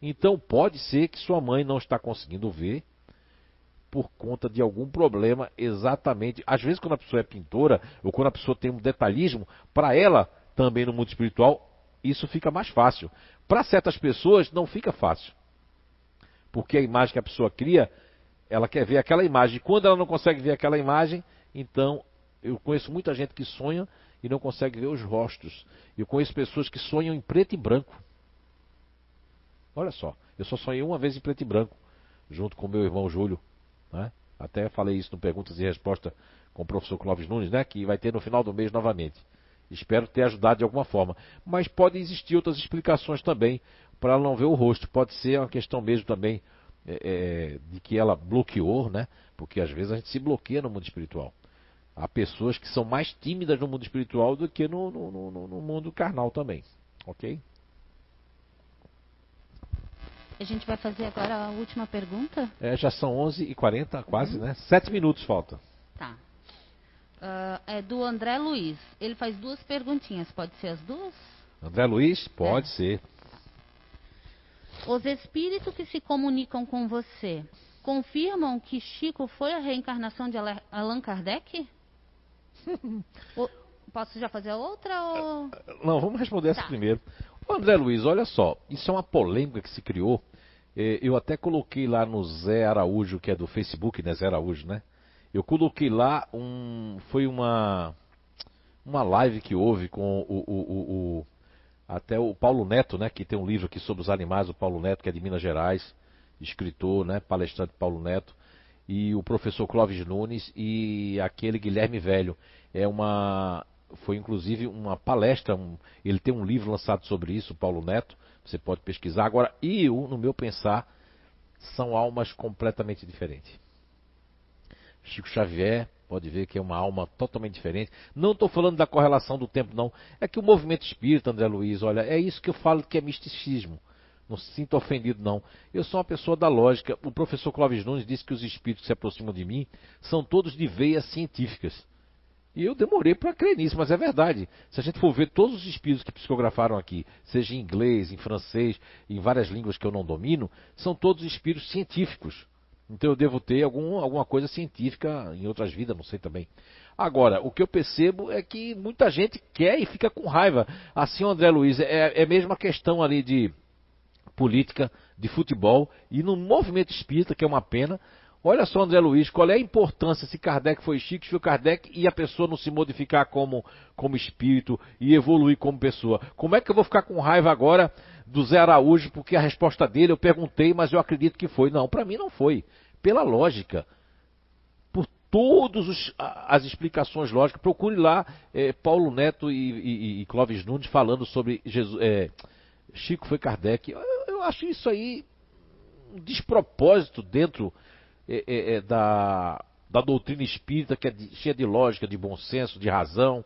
[SPEAKER 1] Então pode ser que sua mãe não está conseguindo ver por conta de algum problema exatamente. Às vezes quando a pessoa é pintora ou quando a pessoa tem um detalhismo, para ela também no mundo espiritual isso fica mais fácil. Para certas pessoas não fica fácil. Porque a imagem que a pessoa cria, ela quer ver aquela imagem. Quando ela não consegue ver aquela imagem, então eu conheço muita gente que sonha e não consegue ver os rostos. Eu conheço pessoas que sonham em preto e branco. Olha só, eu só sonhei uma vez em preto e branco, junto com meu irmão Júlio. Né? Até falei isso no Perguntas e Respostas com o professor Clóvis Nunes, né? que vai ter no final do mês novamente. Espero ter ajudado de alguma forma. Mas podem existir outras explicações também para ela não ver o rosto. Pode ser uma questão mesmo também é, é, de que ela bloqueou, né? Porque às vezes a gente se bloqueia no mundo espiritual. Há pessoas que são mais tímidas no mundo espiritual do que no, no, no, no mundo carnal também. Ok?
[SPEAKER 3] A gente vai fazer agora a última pergunta?
[SPEAKER 1] É, já são 11h40, quase, uhum. né? Sete minutos falta.
[SPEAKER 3] Tá. Uh, é do André Luiz. Ele faz duas perguntinhas. Pode ser as duas?
[SPEAKER 1] André Luiz? Pode é. ser.
[SPEAKER 3] Os espíritos que se comunicam com você confirmam que Chico foi a reencarnação de Allan Kardec? [laughs] posso já fazer a outra ou...
[SPEAKER 1] Não, vamos responder essa tá. primeiro. Ô André Luiz, olha só, isso é uma polêmica que se criou. É, eu até coloquei lá no Zé Araújo, que é do Facebook, né? Zé Araújo, né? Eu coloquei lá um. Foi uma. Uma live que houve com o, o, o, o até o Paulo Neto, né, que tem um livro aqui sobre os animais, o Paulo Neto, que é de Minas Gerais, escritor, né, palestrante Paulo Neto, e o professor Clóvis Nunes e aquele Guilherme Velho. É uma foi inclusive uma palestra, um, ele tem um livro lançado sobre isso, Paulo Neto, você pode pesquisar. Agora, eu, no meu pensar, são almas completamente diferentes. Chico Xavier, pode ver que é uma alma totalmente diferente. Não estou falando da correlação do tempo, não. É que o movimento espírita, André Luiz, olha, é isso que eu falo que é misticismo. Não se sinta ofendido, não. Eu sou uma pessoa da lógica. O professor Clóvis Nunes disse que os espíritos que se aproximam de mim são todos de veias científicas. E eu demorei para crer nisso, mas é verdade. Se a gente for ver todos os espíritos que psicografaram aqui, seja em inglês, em francês, em várias línguas que eu não domino, são todos espíritos científicos. Então eu devo ter algum, alguma coisa científica em outras vidas, não sei também. Agora, o que eu percebo é que muita gente quer e fica com raiva. Assim, André Luiz, é, é mesmo a questão ali de política, de futebol, e no movimento espírita, que é uma pena, Olha só, André Luiz, qual é a importância se Kardec foi Chico, se foi Kardec e a pessoa não se modificar como, como espírito e evoluir como pessoa? Como é que eu vou ficar com raiva agora do Zé Araújo, porque a resposta dele eu perguntei, mas eu acredito que foi? Não, para mim não foi. Pela lógica, por todas as explicações lógicas, procure lá é, Paulo Neto e, e, e, Clóvis Nunes falando sobre Jesus, é, Chico foi Kardec. Eu, eu acho isso aí um despropósito dentro é, da, da doutrina espírita, que é de, cheia de lógica, de bom senso, de razão,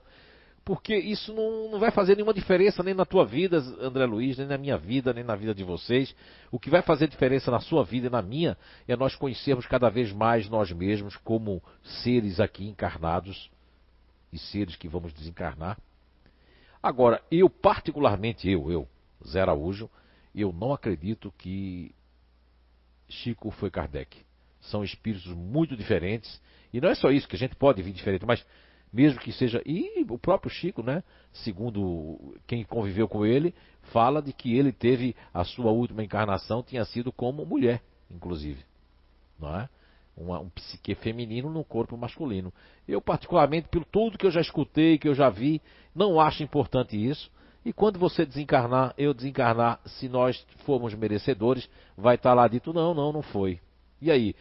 [SPEAKER 1] porque isso não, não vai fazer nenhuma diferença nem na tua vida, André Luiz, nem na minha vida, nem na vida de vocês. O que vai fazer diferença na sua vida e na minha é nós conhecermos cada vez mais nós mesmos como seres aqui encarnados e seres que vamos desencarnar. Agora, eu particularmente, eu, eu, Zé Araújo, eu não acredito que Chico foi Kardec são espíritos muito diferentes. E não é só isso, que a gente pode vir diferente, mas mesmo que seja. E o próprio Chico, né? Segundo quem conviveu com ele, fala de que ele teve a sua última encarnação, tinha sido como mulher, inclusive. Não é? Uma, um psique feminino no corpo masculino. Eu, particularmente, pelo tudo que eu já escutei, que eu já vi, não acho importante isso. E quando você desencarnar, eu desencarnar, se nós formos merecedores, vai estar lá dito: não, não, não foi. E aí?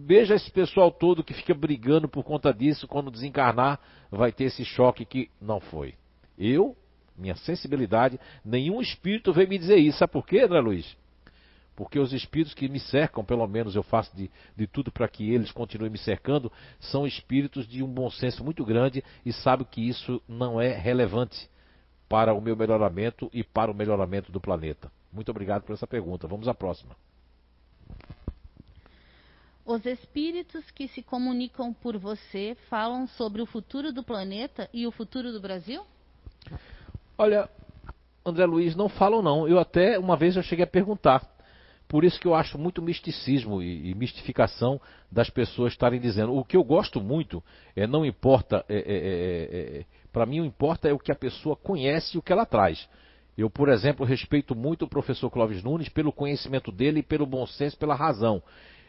[SPEAKER 1] Veja esse pessoal todo que fica brigando por conta disso, quando desencarnar, vai ter esse choque que não foi. Eu, minha sensibilidade, nenhum espírito veio me dizer isso. Sabe por quê, André Luiz? Porque os espíritos que me cercam, pelo menos eu faço de, de tudo para que eles continuem me cercando, são espíritos de um bom senso muito grande e sabem que isso não é relevante para o meu melhoramento e para o melhoramento do planeta. Muito obrigado por essa pergunta. Vamos à próxima.
[SPEAKER 3] Os espíritos que se comunicam por você falam sobre o futuro do planeta e o futuro do Brasil?
[SPEAKER 1] Olha, André Luiz, não falam não. Eu até uma vez eu cheguei a perguntar, Por isso que eu acho muito misticismo e, e mistificação das pessoas estarem dizendo. O que eu gosto muito é não importa, é, é, é, é para mim o importa é o que a pessoa conhece e o que ela traz. Eu, por exemplo, respeito muito o professor Clóvis Nunes pelo conhecimento dele, pelo bom senso, pela razão.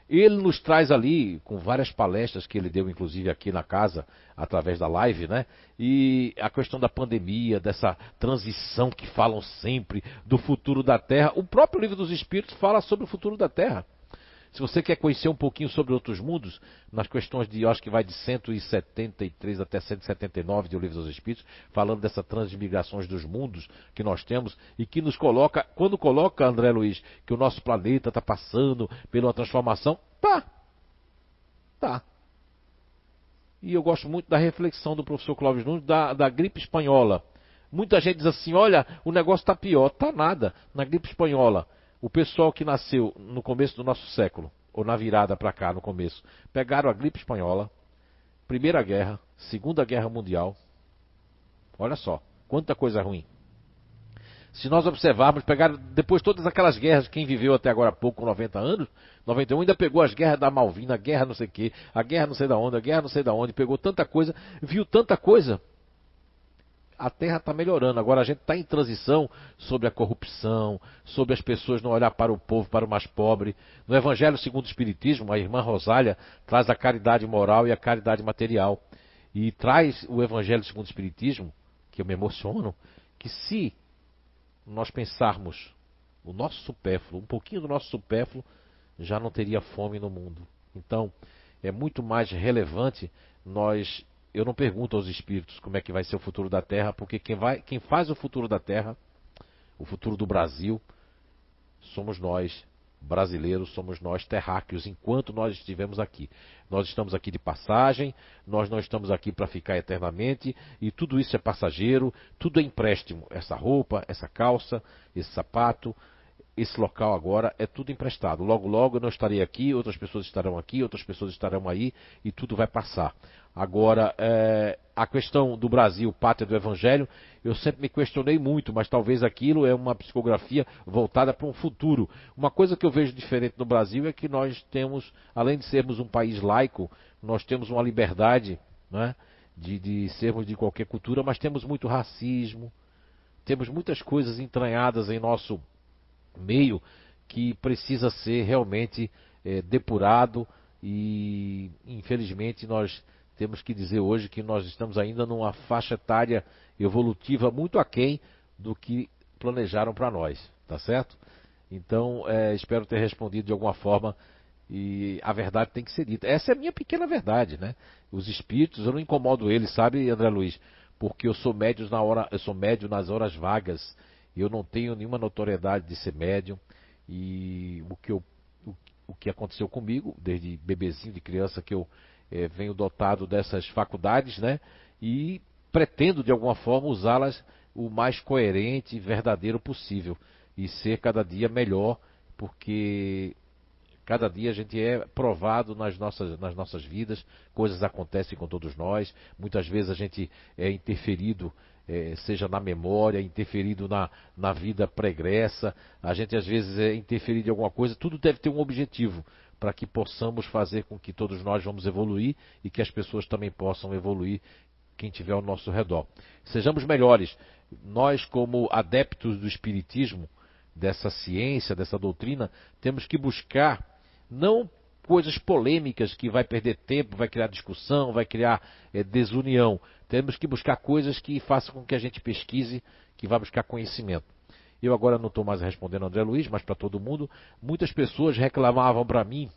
[SPEAKER 1] Ele nos traz ali, com várias palestras que ele deu, inclusive aqui na casa, através da live, né? E a questão da pandemia, dessa transição que falam sempre, do futuro da Terra. O próprio livro dos Espíritos fala sobre o futuro da Terra. Se você quer conhecer um pouquinho sobre outros mundos, nas questões de, eu acho que vai de 173 até 179 de O Livro dos Espíritos, falando dessas transmigrações dos mundos que nós temos e que nos coloca, quando coloca, André Luiz, que o nosso planeta está passando pela transformação, tá. Tá. E eu gosto muito da reflexão do professor Clóvis Nunes da, da gripe espanhola. Muita gente diz assim: olha, o negócio está pior. Tá nada. Na gripe espanhola, o pessoal que nasceu no começo do nosso século, ou na virada para cá, no começo, pegaram a gripe espanhola, Primeira Guerra, Segunda Guerra Mundial. Olha só, quanta coisa ruim. Se nós observarmos, pegaram depois todas aquelas guerras, quem viveu até agora há pouco, com 90 anos, 91, ainda pegou as guerras da Malvina, a guerra não sei o quê, a guerra não sei da onde, a guerra não sei da onde, pegou tanta coisa, viu tanta coisa a Terra está melhorando. Agora a gente está em transição sobre a corrupção, sobre as pessoas não olhar para o povo, para o mais pobre. No Evangelho segundo o Espiritismo, a irmã Rosália traz a caridade moral e a caridade material. E traz o Evangelho segundo o Espiritismo, que eu me emociono, que se nós pensarmos o nosso supérfluo, um pouquinho do nosso supérfluo, já não teria fome no mundo. Então, é muito mais relevante nós eu não pergunto aos espíritos como é que vai ser o futuro da Terra, porque quem, vai, quem faz o futuro da Terra, o futuro do Brasil, somos nós, brasileiros, somos nós terráqueos, enquanto nós estivermos aqui. Nós estamos aqui de passagem, nós não estamos aqui para ficar eternamente, e tudo isso é passageiro, tudo é empréstimo. Essa roupa, essa calça, esse sapato, esse local agora é tudo emprestado. Logo, logo eu não estarei aqui, outras pessoas estarão aqui, outras pessoas estarão aí, e tudo vai passar. Agora, é, a questão do Brasil, pátria do Evangelho, eu sempre me questionei muito, mas talvez aquilo é uma psicografia voltada para um futuro. Uma coisa que eu vejo diferente no Brasil é que nós temos, além de sermos um país laico, nós temos uma liberdade né, de, de sermos de qualquer cultura, mas temos muito racismo, temos muitas coisas entranhadas em nosso meio que precisa ser realmente é, depurado e infelizmente nós temos que dizer hoje que nós estamos ainda numa faixa etária evolutiva muito aquém do que planejaram para nós, tá certo? Então, é, espero ter respondido de alguma forma e a verdade tem que ser dita. Essa é a minha pequena verdade, né? Os espíritos, eu não incomodo eles, sabe, André Luiz? Porque eu sou médio na hora, eu sou médio nas horas vagas. Eu não tenho nenhuma notoriedade de ser médium e o que eu o, o que aconteceu comigo desde bebezinho de criança que eu é, venho dotado dessas faculdades, né? E pretendo de alguma forma usá-las o mais coerente e verdadeiro possível e ser cada dia melhor, porque cada dia a gente é provado nas nossas, nas nossas vidas, coisas acontecem com todos nós, muitas vezes a gente é interferido, é, seja na memória, interferido na, na vida pregressa, a gente às vezes é interferido em alguma coisa, tudo deve ter um objetivo para que possamos fazer com que todos nós vamos evoluir e que as pessoas também possam evoluir, quem tiver ao nosso redor. Sejamos melhores. Nós, como adeptos do Espiritismo, dessa ciência, dessa doutrina, temos que buscar não coisas polêmicas que vai perder tempo, vai criar discussão, vai criar é, desunião. Temos que buscar coisas que façam com que a gente pesquise, que vá buscar conhecimento. Eu agora não estou mais respondendo André Luiz, mas para todo mundo. Muitas pessoas reclamavam para mim,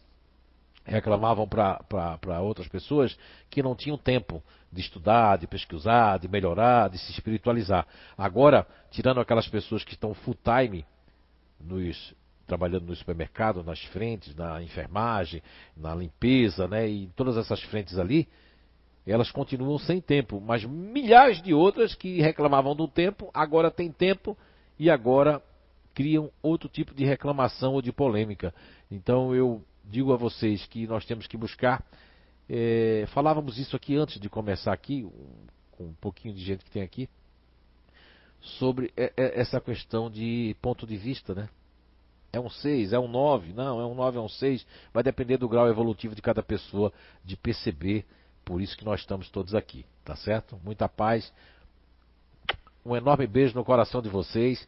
[SPEAKER 1] reclamavam para outras pessoas que não tinham tempo de estudar, de pesquisar, de melhorar, de se espiritualizar. Agora, tirando aquelas pessoas que estão full time nos, trabalhando no supermercado, nas frentes, na enfermagem, na limpeza, né, e todas essas frentes ali, elas continuam sem tempo, mas milhares de outras que reclamavam do tempo, agora têm tempo e agora criam outro tipo de reclamação ou de polêmica. Então eu digo a vocês que nós temos que buscar. É, falávamos isso aqui antes de começar aqui, com um pouquinho de gente que tem aqui, sobre essa questão de ponto de vista, né? É um 6, é um 9, não, é um 9, é um 6. Vai depender do grau evolutivo de cada pessoa de perceber. Por isso que nós estamos todos aqui, tá certo? Muita paz. Um enorme beijo no coração de vocês.